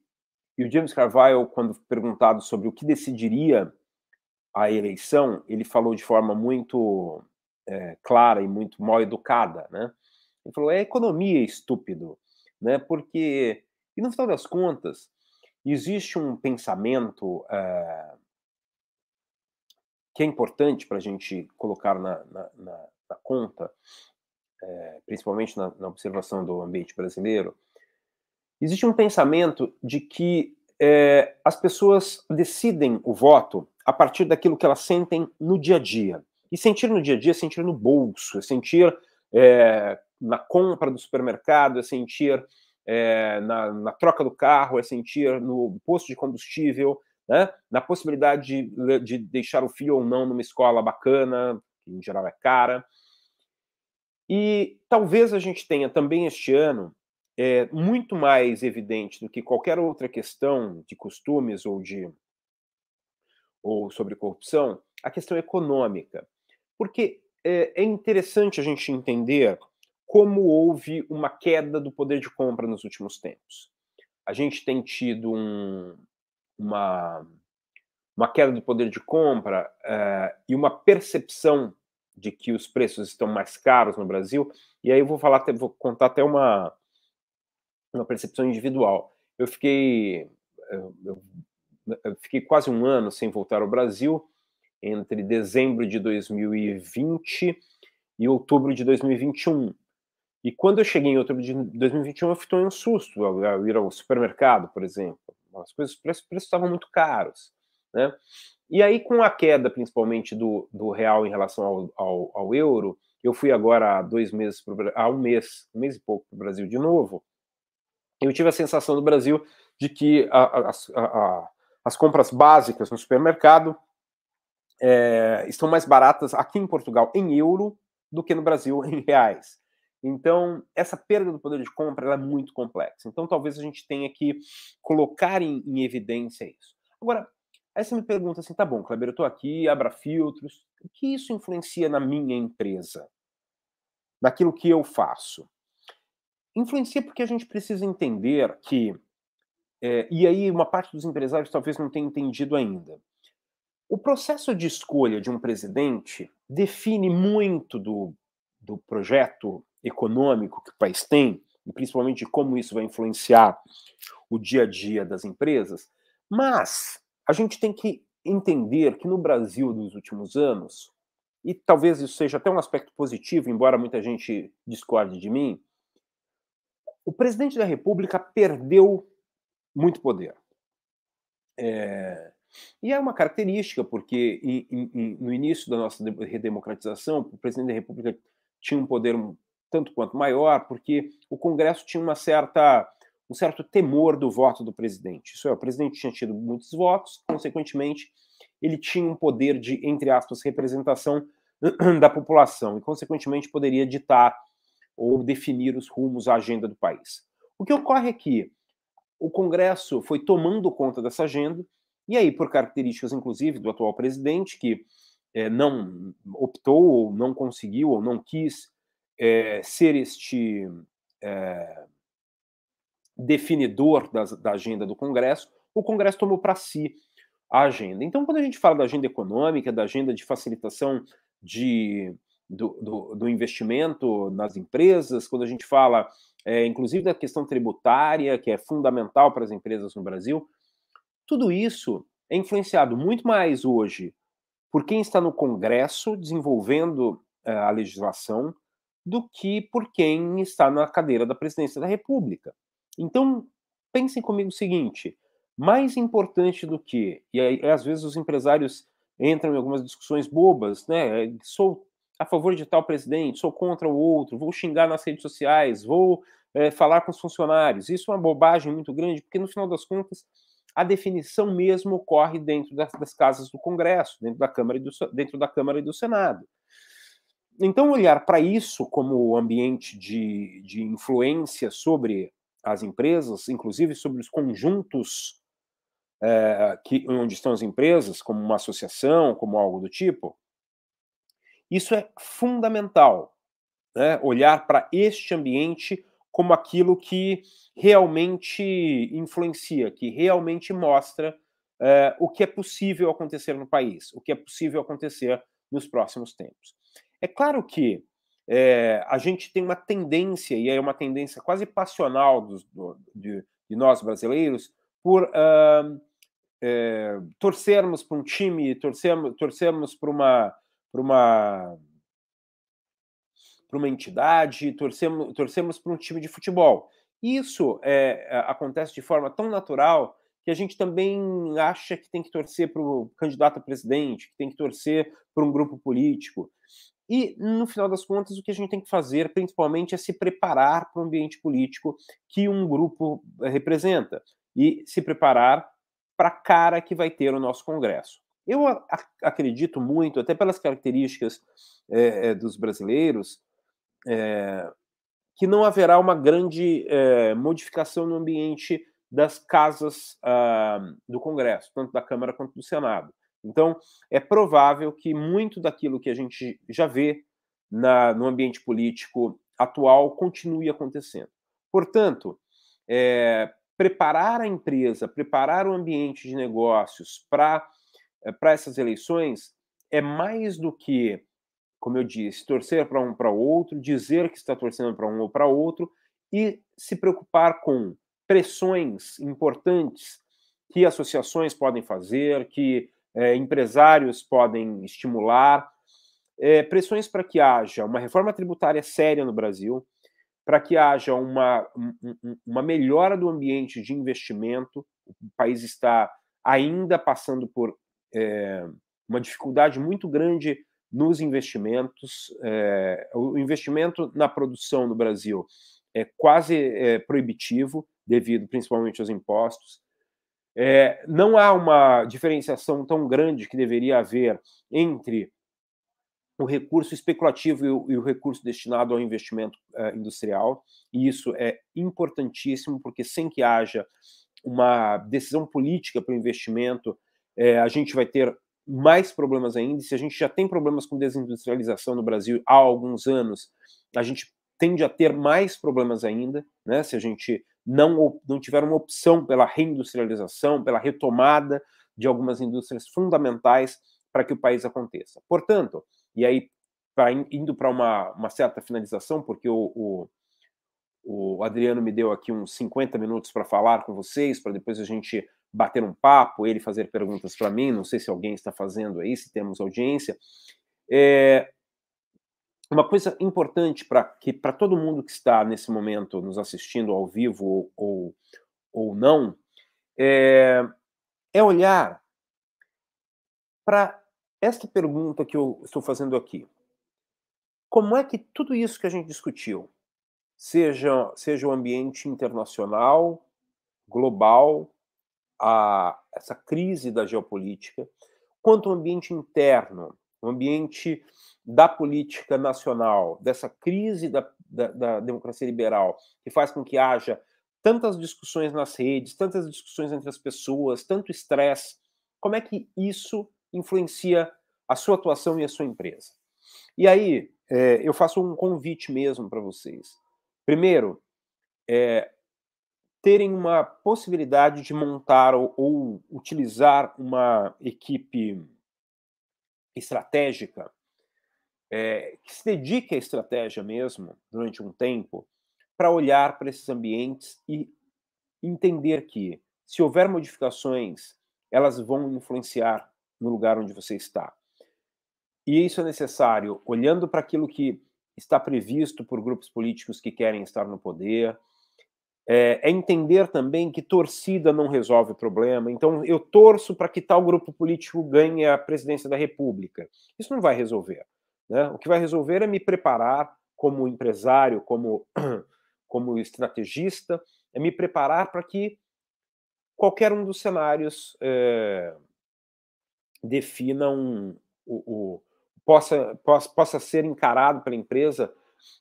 e o James Carville, quando perguntado sobre o que decidiria a eleição, ele falou de forma muito é, clara e muito mal educada, né? Ele falou: é economia estúpido, né? Porque e no final das contas existe um pensamento é, que é importante para a gente colocar na, na, na, na conta, é, principalmente na, observação do ambiente brasileiro, Existe um pensamento de que é, as pessoas decidem o voto a partir daquilo que elas sentem no dia a dia. E sentir no dia a dia é sentir no bolso, é sentir é, na compra do supermercado, é sentir é, na, na, troca do carro, é sentir no posto de combustível, né? na possibilidade de, de deixar o filho ou não numa escola bacana, que em geral é cara. E talvez a gente tenha também este ano é muito mais evidente do que qualquer outra questão de costumes ou de ou sobre corrupção, a questão econômica. Porque é, é interessante a gente entender como houve uma queda do poder de compra nos últimos tempos. A gente tem tido um, uma, uma queda do poder de compra é, e uma percepção de que os preços estão mais caros no Brasil. E aí eu vou falar, vou contar até uma, uma percepção individual. Eu fiquei, eu, eu fiquei quase um ano sem voltar ao Brasil, entre dezembro de 2020 e outubro de 2021. E quando eu cheguei em outubro de 2021, eu fiquei um susto ao, ao ir ao supermercado, por exemplo. As coisas, os preços, preços estavam muito caros, né? E aí, com a queda, principalmente do, do real em relação ao, ao, ao euro, eu fui agora há dois meses, pro, há um mês, um mês e pouco para o Brasil de novo, eu tive a sensação no Brasil de que a, a, a, as compras básicas no supermercado é, estão mais baratas aqui em Portugal em euro do que no Brasil em reais. Então, essa perda do poder de compra é muito complexa. Então, talvez a gente tenha que colocar em, em evidência isso. Agora, aí você me pergunta assim, tá bom, Kleber, eu estou aqui, abra filtros, o que isso influencia na minha empresa? Naquilo que eu faço? Influencia porque a gente precisa entender que, é, e aí uma parte dos empresários talvez não tenha entendido ainda, o processo de escolha de um presidente define muito do, do projeto econômico que o país tem, e principalmente como isso vai influenciar o dia a dia das empresas, mas a gente tem que entender que no Brasil dos últimos anos, e talvez isso seja até um aspecto positivo, embora muita gente discorde de mim, o presidente da República perdeu muito poder. É, e é uma característica, porque em, em, no início da nossa redemocratização, o presidente da República tinha um poder tanto quanto maior, porque o Congresso tinha uma certa, um certo temor do voto do presidente. Isso é, o presidente tinha tido muitos votos, consequentemente, ele tinha um poder de, entre aspas, representação [clears throat] da população, e, consequentemente, poderia ditar ou definir os rumos, a agenda do país. O que ocorre é que o Congresso foi tomando conta dessa agenda, e aí, por características, inclusive, do atual presidente, que é, não optou, ou não conseguiu, ou não quis é, ser este é, definidor das, da agenda do Congresso, o Congresso tomou para si a agenda. Então, quando a gente fala da agenda econômica, da agenda de facilitação de, do, do, do investimento nas empresas, quando a gente fala, é, inclusive, da questão tributária, que é fundamental para as empresas no Brasil, tudo isso é influenciado muito mais hoje por quem está no Congresso desenvolvendo a legislação do que por quem está na cadeira da presidência da República. Então, pensem comigo o seguinte: mais importante do que, e aí, às vezes os empresários entram em algumas discussões bobas, né? Sou a favor de tal presidente, sou contra o outro, vou xingar nas redes sociais, vou é, falar com os funcionários. Isso é uma bobagem muito grande, porque no final das contas a definição mesmo ocorre dentro das, das casas do Congresso, dentro da Câmara e do, dentro da Câmara e do Senado. Então, olhar para isso como ambiente de, de influência sobre as empresas, inclusive sobre os conjuntos é, que, onde estão as empresas, como uma associação, como algo do tipo, isso é fundamental. Né? Olhar para este ambiente como aquilo que realmente influencia, que realmente mostra é, o que é possível acontecer no país, o que é possível acontecer nos próximos tempos. É claro que é, a gente tem uma tendência, e é uma tendência quase passional dos, do, de, de, nós brasileiros, por uh, é, torcermos para um time, torcermos, torcermos para uma, para uma, para uma entidade, torcemos, torcemos para um time de futebol. Isso é, acontece de forma tão natural que a gente também acha que tem que torcer para o candidato a presidente, que tem que torcer para um grupo político. E, no final das contas, o que a gente tem que fazer, principalmente, é se preparar para o ambiente político que um grupo eh, representa e se preparar para a cara que vai ter o nosso Congresso. Eu acredito muito, até pelas características é, dos brasileiros, é, que não haverá uma grande é, modificação no ambiente das casas ah, do Congresso, tanto da Câmara quanto do Senado. Então, é provável que muito daquilo que a gente já vê na, no ambiente político atual continue acontecendo. Portanto, é, preparar a empresa, preparar o ambiente de negócios para é, essas eleições é mais do que, como eu disse, torcer para um para outro, dizer que está torcendo para um ou para outro e se preocupar com pressões importantes que associações podem fazer, que é, empresários podem estimular, é, pressões para que haja uma reforma tributária séria no Brasil, para que haja uma, uma melhora do ambiente de investimento. O país está ainda passando por é, uma dificuldade muito grande nos investimentos. É, o investimento na produção no Brasil é quase é, proibitivo, devido principalmente aos impostos. É, não há uma diferenciação tão grande que deveria haver entre o recurso especulativo e o, e o recurso destinado ao investimento uh, industrial, e isso é importantíssimo, porque sem que haja uma decisão política para o investimento, é, a gente vai ter mais problemas ainda. Se a gente já tem problemas com desindustrialização no Brasil há alguns anos, a gente tende a ter mais problemas ainda, né? Se a gente não, não tiver uma opção pela reindustrialização, pela retomada de algumas indústrias fundamentais para que o país aconteça. Portanto, e aí pra, indo para uma, uma, certa finalização, porque o, o, o, Adriano me deu aqui uns 50 minutos para falar com vocês, para depois a gente bater um papo, ele fazer perguntas para mim, não sei se alguém está fazendo aí, se temos audiência. É, uma coisa importante para que para todo mundo que está nesse momento nos assistindo ao vivo ou, ou não é, é olhar para esta pergunta que eu estou fazendo aqui. Como é que tudo isso que a gente discutiu, seja, seja o ambiente internacional, global, a, essa crise da geopolítica, quanto o ambiente interno, o ambiente da política nacional, dessa crise da, da, da, democracia liberal, que faz com que haja tantas discussões nas redes, tantas discussões entre as pessoas, tanto estresse, como é que isso influencia a sua atuação e a sua empresa? E aí, é, eu faço um convite mesmo para vocês. Primeiro, é, terem uma possibilidade de montar ou, ou utilizar uma equipe estratégica é, que se dedique à estratégia mesmo, durante um tempo, para olhar para esses ambientes e entender que, se houver modificações, elas vão influenciar no lugar onde você está. E isso é necessário olhando para aquilo que está previsto por grupos políticos que querem estar no poder. É, é, entender também que torcida não resolve o problema. Então, eu torço para que tal grupo político ganhe a presidência da República. Isso não vai resolver. Né? O que vai resolver é me preparar como empresário, como, [clears throat] como estrategista, é me preparar para que qualquer um dos cenários é, defina um, o, o possa, possa, possa ser encarado pela empresa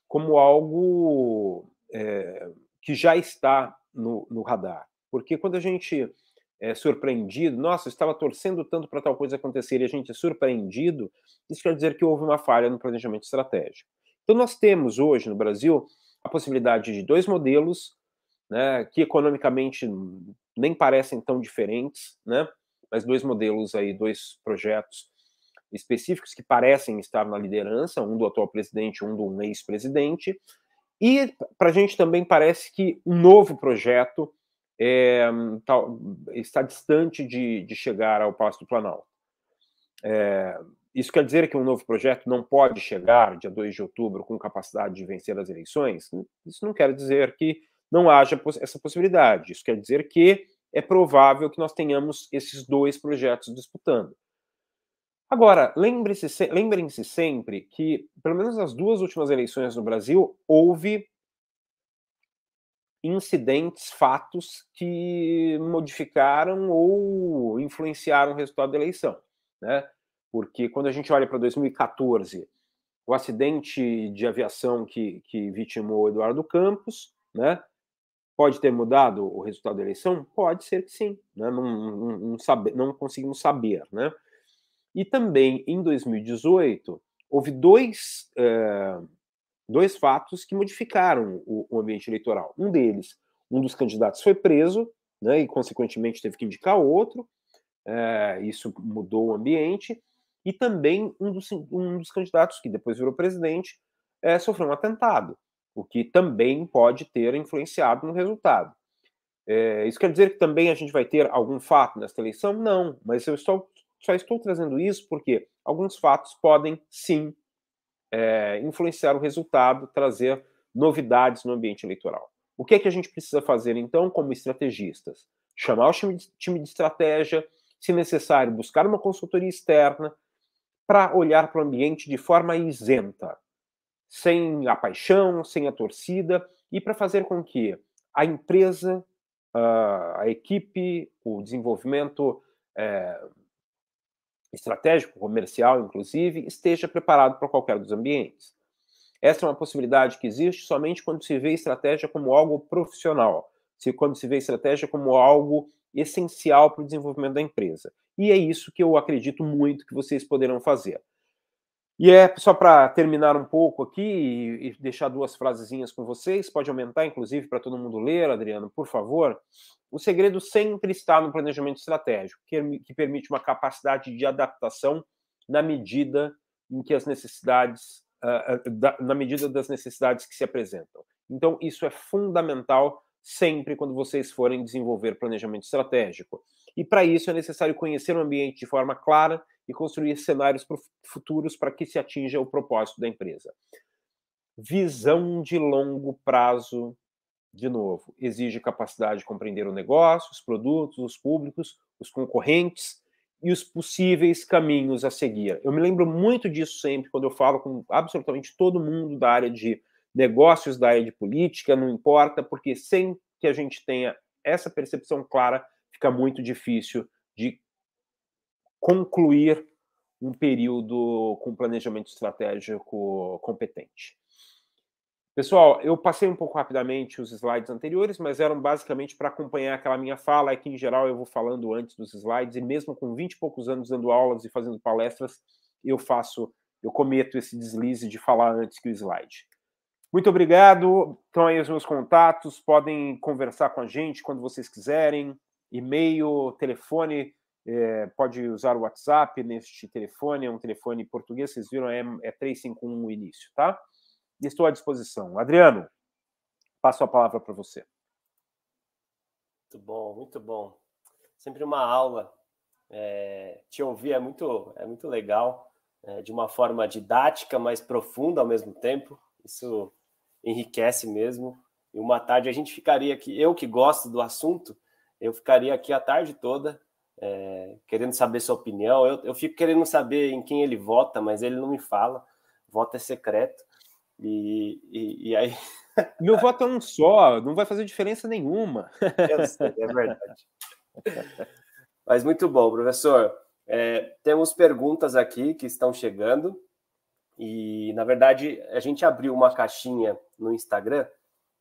como algo é, que já está no, no, radar. Porque quando a gente é surpreendido, nossa, estava torcendo tanto para tal coisa acontecer e a gente é surpreendido, isso quer dizer que houve uma falha no planejamento estratégico. Então, nós temos hoje no Brasil a possibilidade de dois modelos né, que economicamente nem parecem tão diferentes, né, mas dois modelos aí, dois projetos específicos que parecem estar na liderança, um do atual presidente, um do ex-presidente, e para a gente também parece que um novo projeto é, tal, está distante de, de, chegar ao Palácio do Planalto. É, isso quer dizer que um novo projeto não pode chegar, dia 2 de outubro, com capacidade de vencer as eleições? Isso não quer dizer que não haja essa possibilidade. Isso quer dizer que é provável que nós tenhamos esses dois projetos disputando. Agora, lembrem-se lembrem -se sempre que, pelo menos nas duas últimas eleições no Brasil, houve incidentes, fatos que modificaram ou influenciaram o resultado da eleição. Né? Porque quando a gente olha para 2014, o acidente de aviação que, que vitimou Eduardo Campos, né? Pode ter mudado o resultado da eleição? Pode ser que sim. Né? Não, não, não, sabe, não conseguimos saber. Né? E também, em 2018, houve dois, é, dois fatos que modificaram o, o, ambiente eleitoral. Um deles, um dos candidatos foi preso, né, e, consequentemente, teve que indicar outro. É, isso mudou o ambiente. E também um dos, um dos candidatos, que depois virou presidente, é, sofreu um atentado, o que também pode ter influenciado no resultado. É, isso quer dizer que também a gente vai ter algum fato nesta eleição? Não, mas eu estou só estou trazendo isso porque alguns fatos podem, sim, é, influenciar o resultado, trazer novidades no ambiente eleitoral. O que é que a gente precisa fazer, então, como estrategistas? Chamar o time de, time de estratégia, se necessário, buscar uma consultoria externa para olhar para o ambiente de forma isenta, sem a paixão, sem a torcida, e para fazer com que a empresa, a equipe, o desenvolvimento é, estratégico, comercial, inclusive, esteja preparado para qualquer dos ambientes. Essa é uma possibilidade que existe somente quando se vê estratégia como algo profissional, se quando se vê estratégia como algo essencial para o desenvolvimento da empresa. E é isso que eu acredito muito que vocês poderão fazer. E é só para terminar um pouco aqui e, deixar duas frasezinhas com vocês, pode aumentar, inclusive, para todo mundo ler, Adriano, por favor. O segredo sempre está no planejamento estratégico, que, permite uma capacidade de adaptação na medida em que as necessidades, uh, da, na medida das necessidades que se apresentam. Então, isso é fundamental sempre quando vocês forem desenvolver planejamento estratégico. E para isso é necessário conhecer o ambiente de forma clara e construir cenários futuros para que se atinja o propósito da empresa. Visão de longo prazo, de novo, exige capacidade de compreender o negócio, os produtos, os públicos, os concorrentes e os possíveis caminhos a seguir. Eu me lembro muito disso sempre quando eu falo com absolutamente todo mundo da área de negócios, da área de política, não importa, porque sem que a gente tenha essa percepção clara, fica muito difícil de concluir um período com planejamento estratégico competente. Pessoal, eu passei um pouco rapidamente os slides anteriores, mas eram basicamente para acompanhar aquela minha fala, é que em geral eu vou falando antes dos slides, e mesmo com 20 e poucos anos dando aulas e fazendo palestras, eu faço, eu cometo esse deslize de falar antes que o slide. Muito obrigado. Então aí os meus contatos, podem conversar com a gente quando vocês quiserem, e-mail, telefone é, pode usar o WhatsApp neste telefone, é um telefone português, vocês viram, é, é 351 no início, tá? Estou à disposição. Adriano, passo a palavra para você. Muito bom, muito bom. Sempre uma aula. É, te ouvir é muito, é muito legal, é, de uma forma didática, mas profunda ao mesmo tempo. Isso enriquece mesmo. E uma tarde a gente ficaria aqui, eu que gosto do assunto, eu ficaria aqui a tarde toda é, querendo saber sua opinião. Eu, eu fico querendo saber em quem ele vota, mas ele não me fala. Voto é secreto. E, e, e aí. [laughs] Meu voto é um só, não vai fazer diferença nenhuma. Eu sei, é verdade. Mas muito bom, professor. É, temos perguntas aqui que estão chegando. E, na verdade, a gente abriu uma caixinha no Instagram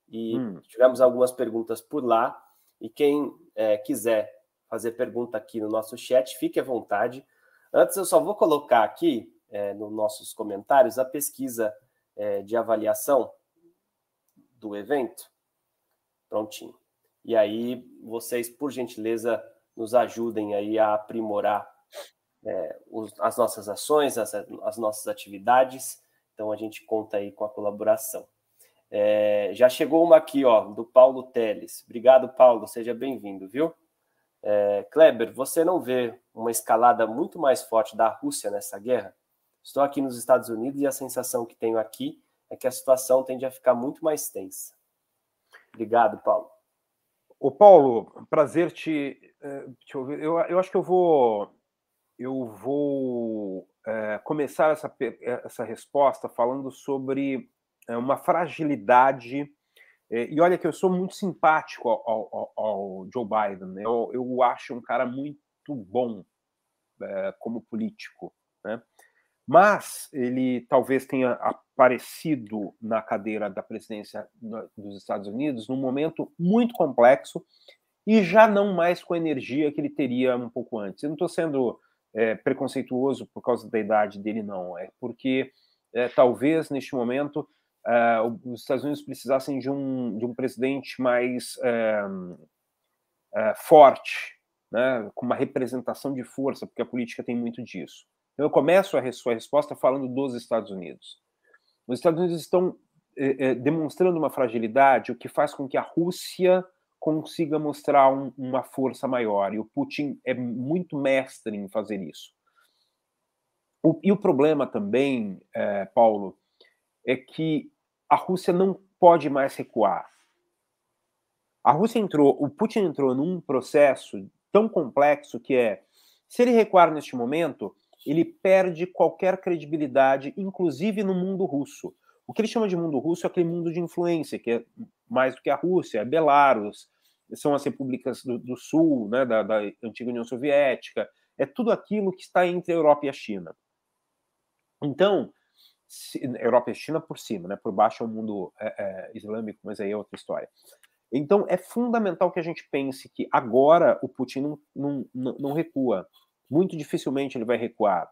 e hum. tivemos algumas perguntas por lá. E quem é, quiser fazer pergunta aqui no nosso chat, fique à vontade. Antes, eu só vou colocar aqui é, nos nossos comentários a pesquisa é, de avaliação do evento. Prontinho. E aí, vocês, por gentileza, nos ajudem aí a aprimorar é, os, as nossas ações, as, as, nossas atividades. Então, a gente conta aí com a colaboração. É, já chegou uma aqui, ó, do Paulo Teles. Obrigado, Paulo. Seja bem-vindo, viu? É, Kleber, você não vê uma escalada muito mais forte da Rússia nessa guerra? Estou aqui nos Estados Unidos e a sensação que tenho aqui é que a situação tende a ficar muito mais tensa. Obrigado, Paulo. Ô, Paulo, prazer te, é, te ouvir. Eu, eu acho que eu vou, eu vou é, começar essa, essa resposta falando sobre é, uma fragilidade é, e olha que eu sou muito simpático ao, ao, ao Joe Biden. Né? Eu, eu, acho um cara muito bom como político. Né? Mas ele talvez tenha aparecido na cadeira da presidência dos Estados Unidos num momento muito complexo e já não mais com a energia que ele teria um pouco antes. Eu não estou sendo é, preconceituoso por causa da idade dele, não. É porque é, talvez neste momento uh, os Estados Unidos precisassem de um, de um presidente mais uh, uh, forte, né, com uma representação de força, porque a política tem muito disso. Então, eu começo a sua resposta falando dos Estados Unidos. Os Estados Unidos estão eh, eh, demonstrando uma fragilidade, o que faz com que a Rússia consiga mostrar um, uma força maior. E o Putin é muito mestre em fazer isso. O, e o problema também, eh, Paulo, é que a Rússia não pode mais recuar. A Rússia entrou, o Putin entrou num processo tão complexo que é, se ele recuar neste momento, ele perde qualquer credibilidade, inclusive no mundo russo. O que ele chama de mundo russo é aquele mundo de influência, que é mais do que a Rússia, é Belarus, são as repúblicas do, do Sul, né, da, da antiga União Soviética, é tudo aquilo que está entre a Europa e a China. Então, Europa e China por cima, né? Por baixo é o mundo é, é, islâmico, mas aí é outra história. Então é fundamental que a gente pense que agora o Putin não, não, não recua. Muito dificilmente ele vai recuar.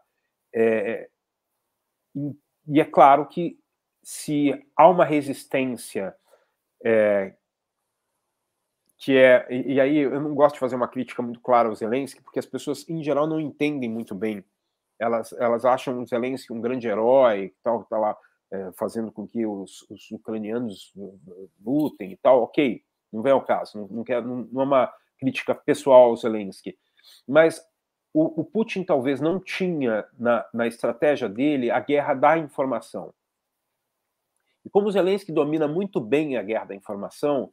É, e, e, é claro que se há uma resistência é, que é e, aí eu não gosto de fazer uma crítica muito clara ao Zelensky, porque as pessoas em geral não entendem muito bem elas, elas acham o Zelensky um grande herói, tal, está lá é, fazendo com que os, os, ucranianos lutem e tal, ok, não vem ao caso, não, não, quer, não, não é uma crítica pessoal ao Zelensky, mas o, o Putin talvez não tinha na, na estratégia dele a guerra da informação. E como o Zelensky domina muito bem a guerra da informação,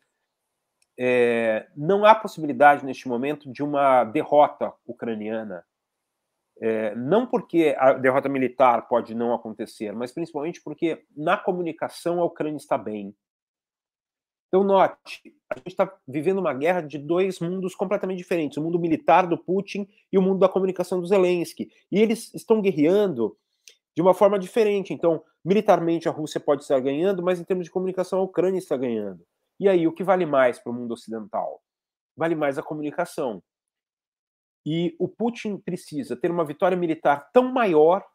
é, não há possibilidade neste momento de uma derrota ucraniana é, não porque a derrota militar pode não acontecer, mas principalmente porque na comunicação a Ucrânia está bem. Então, note, a gente está vivendo uma guerra de dois mundos completamente diferentes: o mundo militar do Putin e o mundo da comunicação do Zelensky. E eles estão guerreando de uma forma diferente. Então, militarmente a Rússia pode estar ganhando, mas em termos de comunicação a Ucrânia está ganhando. E aí, o que vale mais para o mundo ocidental? Vale mais a comunicação. E o Putin precisa ter uma vitória militar tão maior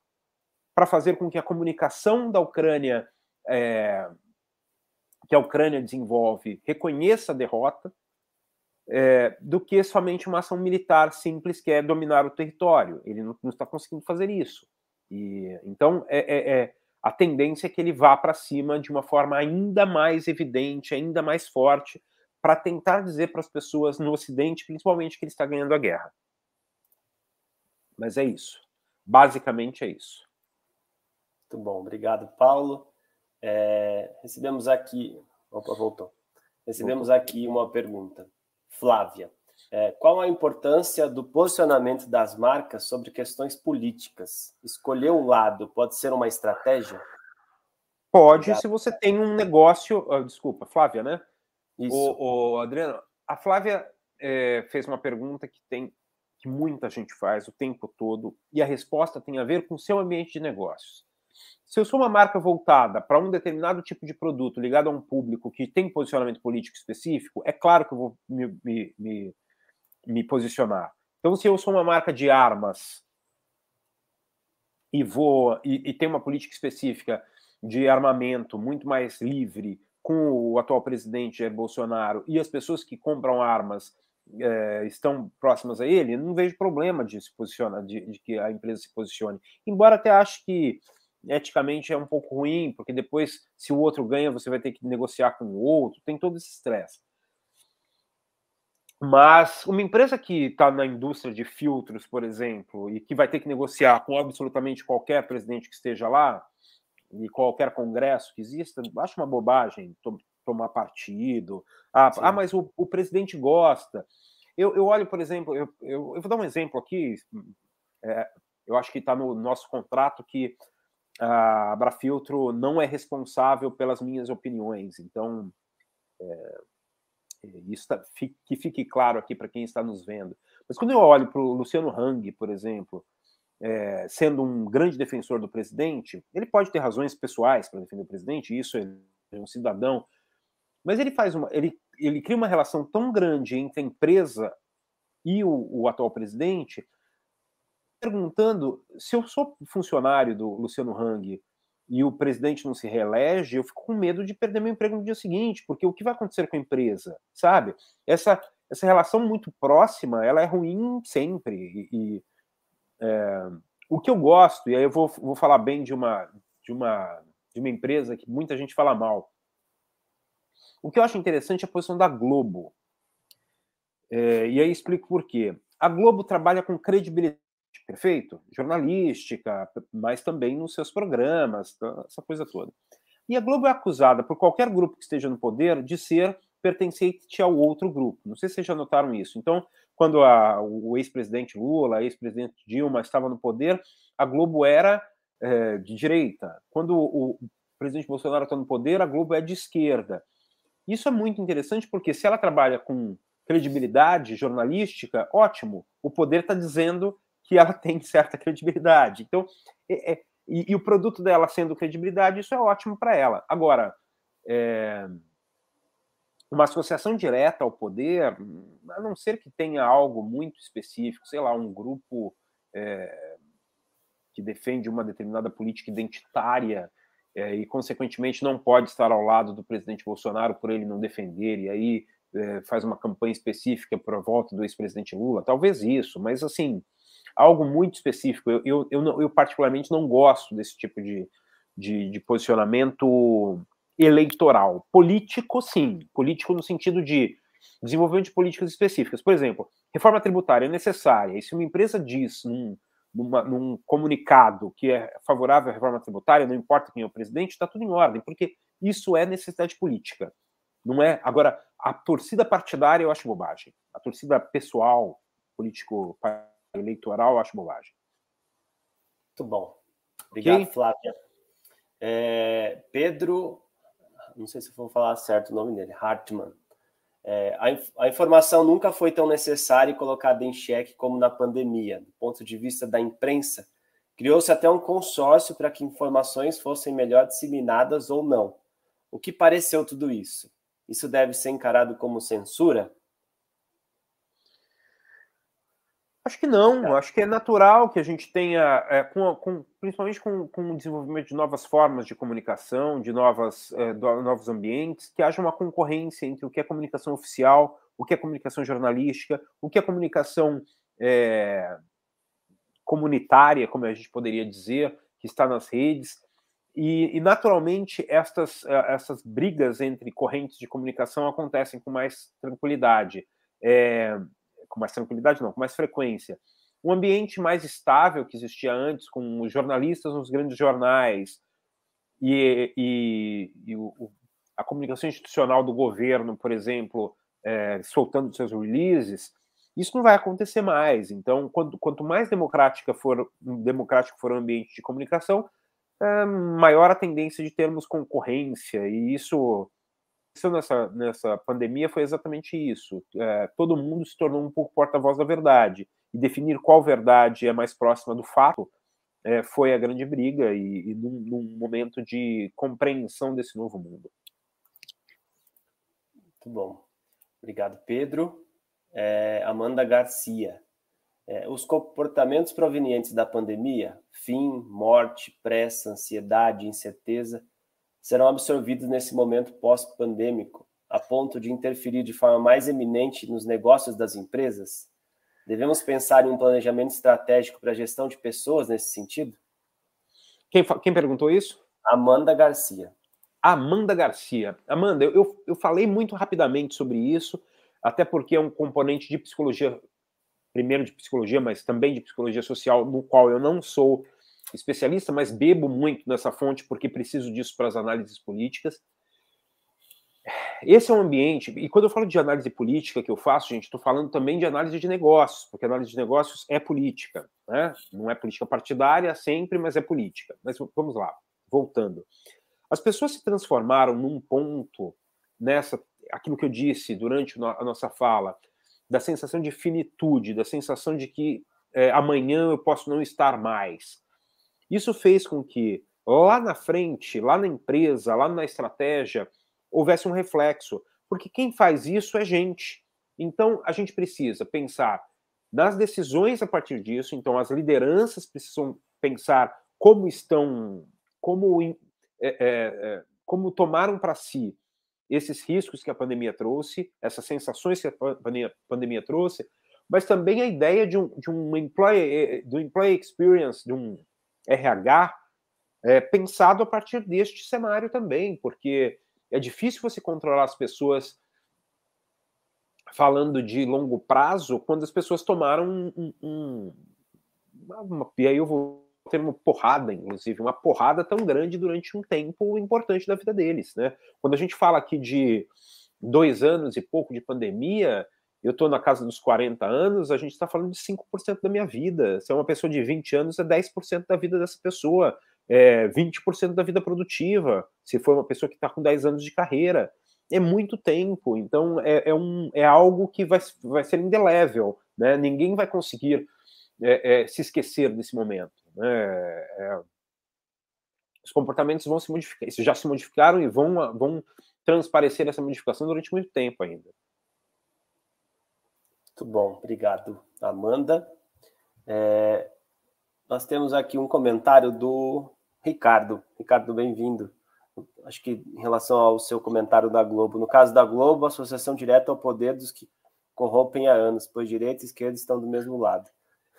para fazer com que a comunicação da Ucrânia, é, que a Ucrânia desenvolve, reconheça a derrota, é, do que somente uma ação militar simples que é dominar o território. Ele não, está conseguindo fazer isso. E, então, é, é, é a tendência é que ele vá para cima de uma forma ainda mais evidente, ainda mais forte, para tentar dizer para as pessoas no Ocidente, principalmente, que ele está ganhando a guerra. Mas é isso. Basicamente é isso. Muito bom, obrigado, Paulo. É, recebemos aqui. Opa, voltou. Recebemos aqui uma pergunta. Flávia, é, qual a importância do posicionamento das marcas sobre questões políticas? Escolher um lado pode ser uma estratégia? Pode, Obrigado. se você tem um negócio. Uh, desculpa, Flávia, né? Isso. O, o Adriano, a Flávia é, fez uma pergunta que tem que muita gente faz o tempo todo e a resposta tem a ver com o seu ambiente de negócios. Se eu sou uma marca voltada para um determinado tipo de produto ligado a um público que tem posicionamento político específico, é claro que eu vou me, me, me, me posicionar. Então, se eu sou uma marca de armas e vou e, e tem uma política específica de armamento muito mais livre com o atual presidente Jair Bolsonaro e as pessoas que compram armas é, estão próximas a ele, não vejo problema de se posicionar, de, de, que a empresa se posicione. Embora até acho que eticamente é um pouco ruim, porque depois, se o outro ganha, você vai ter que negociar com o outro, tem todo esse estresse. Mas uma empresa que está na indústria de filtros, por exemplo, e que vai ter que negociar com absolutamente qualquer presidente que esteja lá, e qualquer congresso que exista, acho uma bobagem tomar partido. Ah, ah mas o, o, presidente gosta. Eu, eu olho, por exemplo, eu, eu, eu, vou dar um exemplo aqui. É, eu acho que está no nosso contrato que a Abrafiltro não é responsável pelas minhas opiniões. Então, é, isso tá, que fique claro aqui para quem está nos vendo. Mas quando eu olho para o Luciano Hang, por exemplo, é, sendo um grande defensor do presidente, ele pode ter razões pessoais para defender o presidente, isso é um cidadão, mas ele faz uma, ele, ele cria uma relação tão grande entre a empresa e o, o atual presidente, perguntando se eu sou funcionário do Luciano Hang e o presidente não se reelege, eu fico com medo de perder meu emprego no dia seguinte, porque o que vai acontecer com a empresa, sabe? Essa, essa relação muito próxima, ela é ruim sempre. E, e é, o que eu gosto, e aí eu vou, vou falar bem de uma, de, uma, de uma empresa que muita gente fala mal. O que eu acho interessante é a posição da Globo. É, e aí explico por quê. A Globo trabalha com credibilidade perfeito? Jornalística, mas também nos seus programas, essa coisa toda. E a Globo é acusada por qualquer grupo que esteja no poder de ser pertencente ao outro grupo. Não sei se vocês já notaram isso. Então, quando a, o ex-presidente Lula, ex-presidente Dilma estava no poder, a Globo era é, de direita. Quando o, o presidente Bolsonaro está no poder, a Globo é de esquerda. Isso é muito interessante porque se ela trabalha com credibilidade jornalística, ótimo. O poder está dizendo que ela [laughs] tem certa credibilidade. Então, é, é, e, e, o produto dela sendo credibilidade, isso é ótimo para ela. Agora, é, uma associação direta ao poder, a não ser que tenha algo muito específico, sei lá, um grupo é, que defende uma determinada política identitária é, e, consequentemente, não pode estar ao lado do presidente Bolsonaro por ele não defender, e aí é, faz uma campanha específica para a volta do ex-presidente Lula, talvez isso, mas assim algo muito específico. Eu, eu, eu, eu particularmente não gosto desse tipo de, de, de, posicionamento eleitoral. Político, sim. Político no sentido de desenvolvimento de políticas específicas. Por exemplo, reforma tributária é necessária. E se uma empresa diz num, numa, num comunicado que é favorável à reforma tributária, não importa quem é o presidente, está tudo em ordem, porque isso é necessidade política. Não é? Agora, a torcida partidária eu acho bobagem. A torcida pessoal, político eleitoral, acho bobagem. Muito bom. Obrigado, okay? Flávia. É, Pedro, não sei se vou falar certo o nome dele, Hartmann. É, a, a, informação nunca foi tão necessária e colocada em xeque como na pandemia. Do ponto de vista da imprensa, criou-se até um consórcio para que informações fossem melhor disseminadas ou não. O que pareceu tudo isso? Isso deve ser encarado como censura? Acho que não, é. acho que é natural que a gente tenha, é, com, com, principalmente com, com, o desenvolvimento de novas formas de comunicação, de novas, é, do, novos ambientes, que haja uma concorrência entre o que é comunicação oficial, o que é comunicação jornalística, o que é comunicação é, comunitária, como a gente poderia dizer, que está nas redes. E, e naturalmente, estas, é, essas brigas entre correntes de comunicação acontecem com mais tranquilidade. É, com mais tranquilidade, não, com mais frequência. Um ambiente mais estável que existia antes, com os jornalistas nos grandes jornais e, e, e o, a comunicação institucional do governo, por exemplo, é, soltando seus releases, isso não vai acontecer mais. Então, quanto, quanto mais democrática for, democrático for o ambiente de comunicação, é, maior a tendência de termos concorrência, e isso aconteceu nessa, nessa pandemia foi exatamente isso. É, todo mundo se tornou um pouco porta-voz da verdade. E definir qual verdade é mais próxima do fato é, foi a grande briga e, e num, num, momento de compreensão desse novo mundo. Muito bom. Obrigado, Pedro. É, Amanda Garcia. É, os comportamentos provenientes da pandemia, fim, morte, pressa, ansiedade, incerteza, serão absorvidos nesse momento pós-pandêmico, a ponto de interferir de forma mais eminente nos negócios das empresas? Devemos pensar em um planejamento estratégico para a gestão de pessoas nesse sentido? Quem, quem perguntou isso? Amanda Garcia. Amanda Garcia. Amanda, eu, eu falei muito rapidamente sobre isso, até porque é um componente de psicologia, primeiro de psicologia, mas também de psicologia social, no qual eu não sou especialista, mas bebo muito nessa fonte porque preciso disso para as análises políticas. Esse é um ambiente, e quando eu falo de análise política que eu faço, gente, estou falando também de análise de negócios, porque análise de negócios é política, né? Não é política partidária sempre, mas é política. Mas vamos lá, voltando. As pessoas se transformaram num ponto nessa, aquilo que eu disse durante a nossa fala, da sensação de finitude, da sensação de que é, amanhã eu posso não estar mais. Isso fez com que lá na frente, lá na empresa, lá na estratégia, houvesse um reflexo, porque quem faz isso é gente. Então a gente precisa pensar nas decisões a partir disso, então as lideranças precisam pensar como estão, como, é, é, é, como tomaram para si esses riscos que a pandemia trouxe, essas sensações que a pandemia, pandemia trouxe, mas também a ideia de um, de um employee, do employee experience, de um RH é, pensado a partir deste cenário também, porque é difícil você controlar as pessoas falando de longo prazo quando as pessoas tomaram um, um, uma, e aí eu vou ter uma porrada, inclusive, uma porrada tão grande durante um tempo importante da vida deles, né? Quando a gente fala aqui de dois anos e pouco de pandemia, eu estou na casa dos 40 anos, a gente está falando de 5% da minha vida. Se é uma pessoa de 20 anos, é 10% da vida dessa pessoa, é 20% da vida produtiva, se for uma pessoa que está com 10 anos de carreira. É muito tempo, então é, é, um, é algo que vai, vai ser indelével, né? ninguém vai conseguir é, é, se esquecer desse momento. Né? É, os comportamentos vão se modificar, isso já se modificaram e vão, vão transparecer essa modificação durante muito tempo ainda. Muito bom, obrigado, Amanda. É, nós temos aqui um comentário do Ricardo. Ricardo, bem-vindo. Acho que em relação ao seu comentário da Globo, no caso da Globo, associação direta ao poder dos que corrompem há anos, pois direita e esquerda estão do mesmo lado.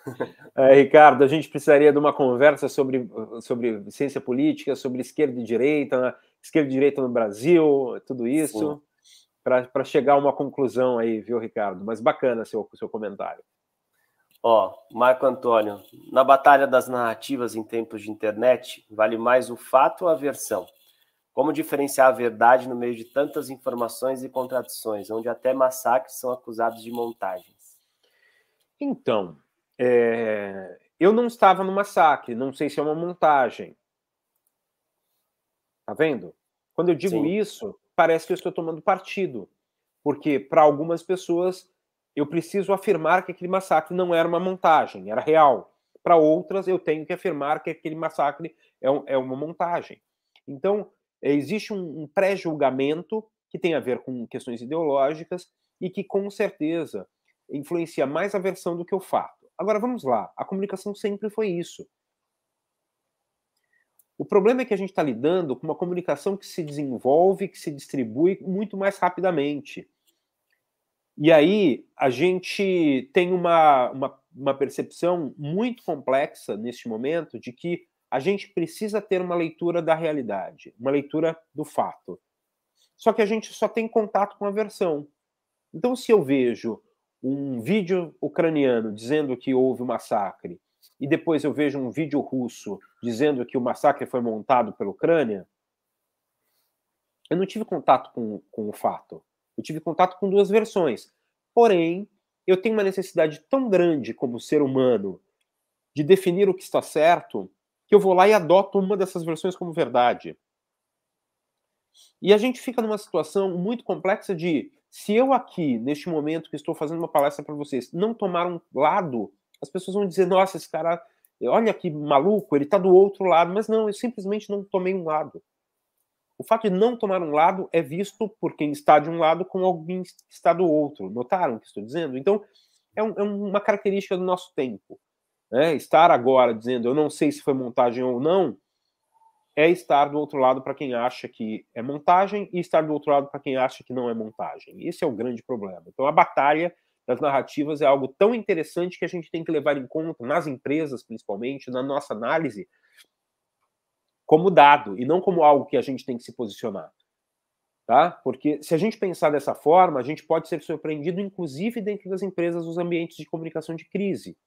[laughs] É, Ricardo, a gente precisaria de uma conversa sobre, sobre ciência política, sobre esquerda e direita, né? esquerda e direita no Brasil, tudo isso. Sim para chegar a uma conclusão aí, viu, Ricardo? Mas bacana seu, seu comentário. Ó, Marco Antônio, na batalha das narrativas em tempos de internet, vale mais o fato ou a versão? Como diferenciar a verdade no meio de tantas informações e contradições, onde até massacres são acusados de montagens? Então, é... eu não estava no massacre, não sei se é uma montagem. Tá vendo? Quando eu digo Sim. isso, parece que eu estou tomando partido, porque para algumas pessoas eu preciso afirmar que aquele massacre não era uma montagem, era real. Para outras, eu tenho que afirmar que aquele massacre é, um, é uma montagem. Então, existe um, um pré-julgamento que tem a ver com questões ideológicas e que, com certeza, influencia mais a versão do que o fato. Agora vamos lá, a comunicação sempre foi isso. O problema é que a gente está lidando com uma comunicação que se desenvolve, que se distribui muito mais rapidamente. E aí a gente tem uma, uma, uma percepção muito complexa neste momento de que a gente precisa ter uma leitura da realidade, uma leitura do fato. Só que a gente só tem contato com a versão. Então, se eu vejo um vídeo ucraniano dizendo que houve um massacre e depois eu vejo um vídeo russo dizendo que o massacre foi montado pela Ucrânia, eu não tive contato com, com o fato. Eu tive contato com duas versões. Porém, eu tenho uma necessidade tão grande como ser humano de definir o que está certo que eu vou lá e adoto uma dessas versões como verdade. E a gente fica numa situação muito complexa de se eu aqui, neste momento que estou fazendo uma palestra para vocês, não tomar um lado, as pessoas vão dizer: nossa, esse cara, olha que maluco, ele está do outro lado. Mas não, eu simplesmente não tomei um lado. O fato de não tomar um lado é visto por quem está de um lado como alguém que está do outro. Notaram o que estou dizendo? Então, é, um, é uma característica do nosso tempo. Né? Estar agora dizendo eu não sei se foi montagem ou não é estar do outro lado para quem acha que é montagem e estar do outro lado para quem acha que não é montagem. Esse é o grande problema. Então, a batalha das narrativas é algo tão interessante que a gente tem que levar em conta, nas empresas principalmente, na nossa análise, como dado e não como algo que a gente tem que se posicionar. Tá? Porque se a gente pensar dessa forma, a gente pode ser surpreendido, inclusive dentro das empresas, nos ambientes de comunicação de crise.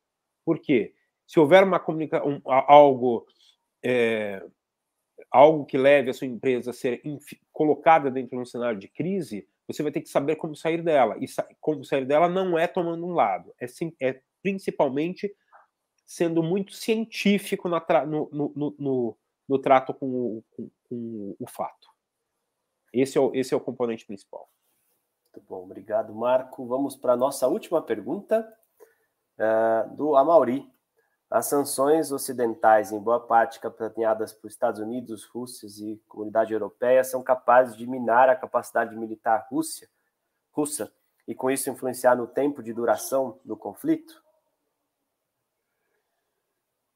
Por quê? Se houver uma comunica um, algo é, algo que leve a sua empresa a ser colocada dentro de um cenário de crise, você vai ter que saber como sair dela. E sa como sair dela não é tomando um lado, é, sim, é principalmente sendo muito científico no, no, no, no trato com o, com, com o, fato. Esse é o, esse é o componente principal. Muito bom, obrigado, Marco. Vamos para a nossa última pergunta, uh, do Amauri. As sanções ocidentais, em boa parte capitaneadas por Estados Unidos, Rússia e comunidade europeia, são capazes de minar a capacidade militar Rússia, russa e, com isso, influenciar no tempo de duração do conflito?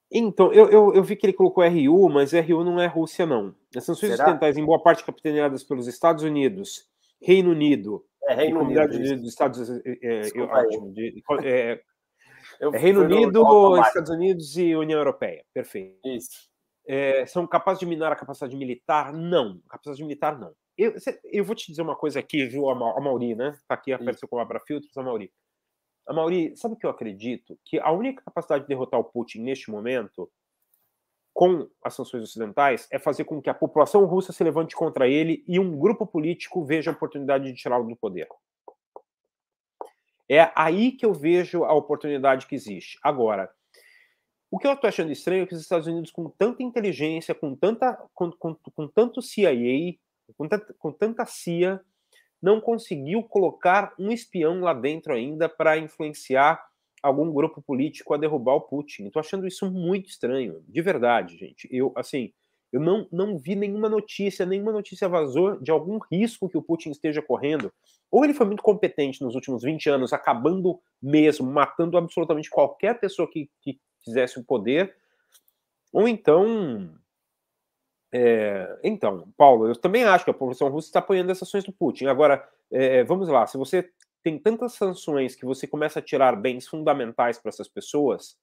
Então, eu, eu, eu, vi que ele colocou RU, mas RU não é Rússia, não. As sanções Será? ocidentais, em boa parte capitaneadas pelos Estados Unidos, Reino Unido, é, Reino Comunidade Unido, dos Estados é, é, é Reino Unido, Estados Unidos e União Europeia. Perfeito. Isso. É, são capazes de minar a capacidade militar? Não. Capacidade militar, não. Eu, eu vou te dizer uma coisa aqui, viu, a Mauri, né? Tá aqui, apareceu com Abra Filtros, a Mauri. A Mauri, sabe o que eu acredito? Que a única capacidade de derrotar o Putin neste momento, com as sanções ocidentais, é fazer com que a população russa se levante contra ele e um grupo político veja a oportunidade de tirá-lo do poder. É aí que eu vejo a oportunidade que existe. Agora, o que eu estou achando estranho é que os Estados Unidos, com tanta inteligência, com, tanta, com, com, com tanto CIA, com tanta, com tanta CIA, não conseguiu colocar um espião lá dentro ainda para influenciar algum grupo político a derrubar o Putin. Estou achando isso muito estranho, de verdade, gente. Eu, assim, eu não, não vi nenhuma notícia, nenhuma notícia vazou de algum risco que o Putin esteja correndo. Ou ele foi muito competente nos últimos 20 anos, acabando mesmo, matando absolutamente qualquer pessoa que, que quisesse o poder, ou então é, então, Paulo, eu também acho que a população russa está apoiando as ações do Putin. Agora, é, vamos lá, se você tem tantas sanções que você começa a tirar bens fundamentais para essas pessoas,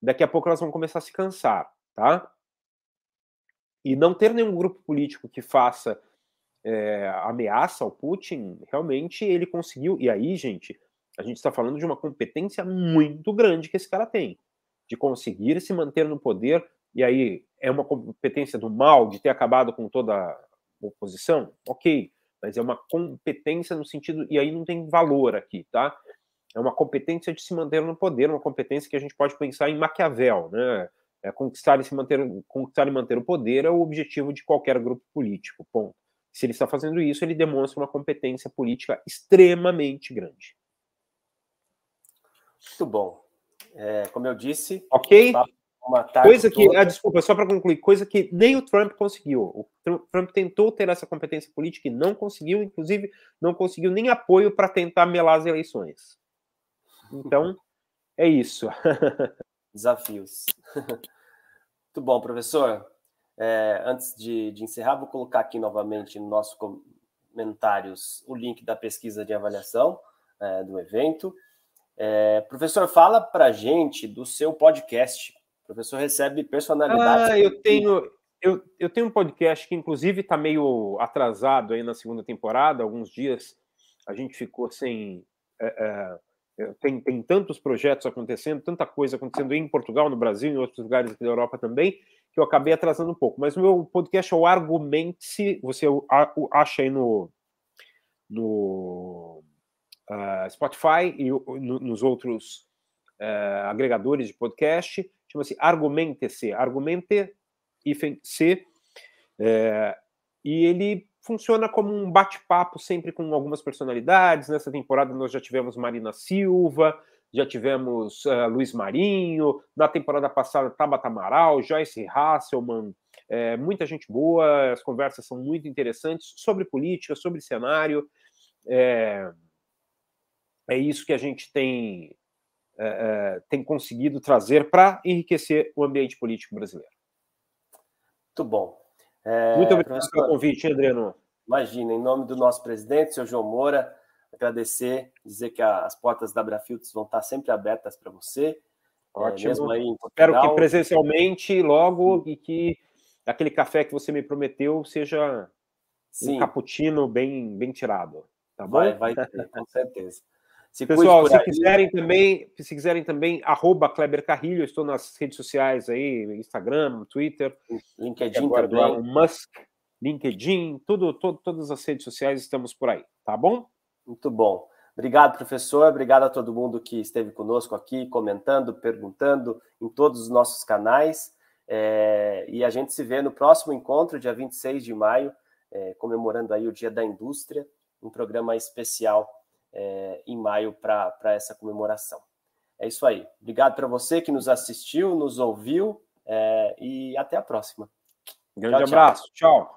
daqui a pouco elas vão começar a se cansar, tá? E não ter nenhum grupo político que faça é, ameaça ao Putin, realmente ele conseguiu. E aí, gente, a gente está falando de uma competência muito grande que esse cara tem, de conseguir se manter no poder e aí é uma competência do mal de ter acabado com toda a oposição? Ok, mas é uma competência no sentido, e aí não tem valor aqui, tá? É uma competência de se manter no poder, uma competência que a gente pode pensar em Maquiavel, né? É conquistar e se manter, conquistar e manter o poder é o objetivo de qualquer grupo político. Ponto. Se ele está fazendo isso, ele demonstra uma competência política extremamente grande. Muito bom. É, como eu disse, ok. Coisa que, ah, desculpa, só para concluir, coisa que nem o Trump conseguiu. O Trump tentou ter essa competência política e não conseguiu, inclusive não conseguiu nem apoio para tentar melar as eleições. Então, é isso. [laughs] Desafios. [laughs] Muito bom, professor. É, antes de, de, encerrar, vou colocar aqui novamente no nosso comentários o link da pesquisa de avaliação é, do evento. É, professor, fala para gente do seu podcast. O professor recebe personalidades. Ah, eu tenho, eu, eu tenho um podcast que, inclusive, está meio atrasado aí na segunda temporada. Alguns dias a gente ficou sem. É, é, tem, tem tantos projetos acontecendo, tanta coisa acontecendo em Portugal, no Brasil, em outros lugares da Europa também, que eu acabei atrasando um pouco. Mas o meu podcast é o Argumente-se, você acha aí no, no uh, Spotify e no, nos outros uh, agregadores de podcast, chama-se Argumente-se, Argumente IFC, é, e ele funciona como um bate-papo sempre com algumas personalidades. Nessa temporada nós já tivemos Marina Silva, já tivemos uh, Luiz Marinho, na temporada passada Tabata Amaral, Joyce Hasselman, é, muita gente boa, as conversas são muito interessantes sobre política, sobre cenário. É, é isso que a gente tem, é, tem conseguido trazer para enriquecer o ambiente político brasileiro. Muito bom. É, Muito obrigado pelo convite, Adriano. Imagina, em nome do nosso presidente, senhor João Moura, agradecer, dizer que as portas da Abrafiltros vão estar sempre abertas para você. É, Ótimo. mesmo aí Espero que presencialmente logo e que aquele café que você me prometeu seja Sim. um cappuccino bem, bem tirado. Tá bom? Vai, vai ter, com certeza. Se Pessoal, se quiserem também, se quiserem também, arroba Kleber Carrilho, estou nas redes sociais aí, Instagram, Twitter, LinkedIn agora também. Musk, LinkedIn, tudo, todo, todas as redes sociais estamos por aí, tá bom? Muito bom. Obrigado, professor. Obrigado a todo mundo que esteve conosco aqui, comentando, perguntando em todos os nossos canais. É, e a gente se vê no próximo encontro, dia 26 de maio, é, comemorando aí o Dia da Indústria, um programa especial é, em maio para essa comemoração. É isso aí. Obrigado para você que nos assistiu, nos ouviu é, e até a próxima. grande tchau, abraço. tchau. tchau.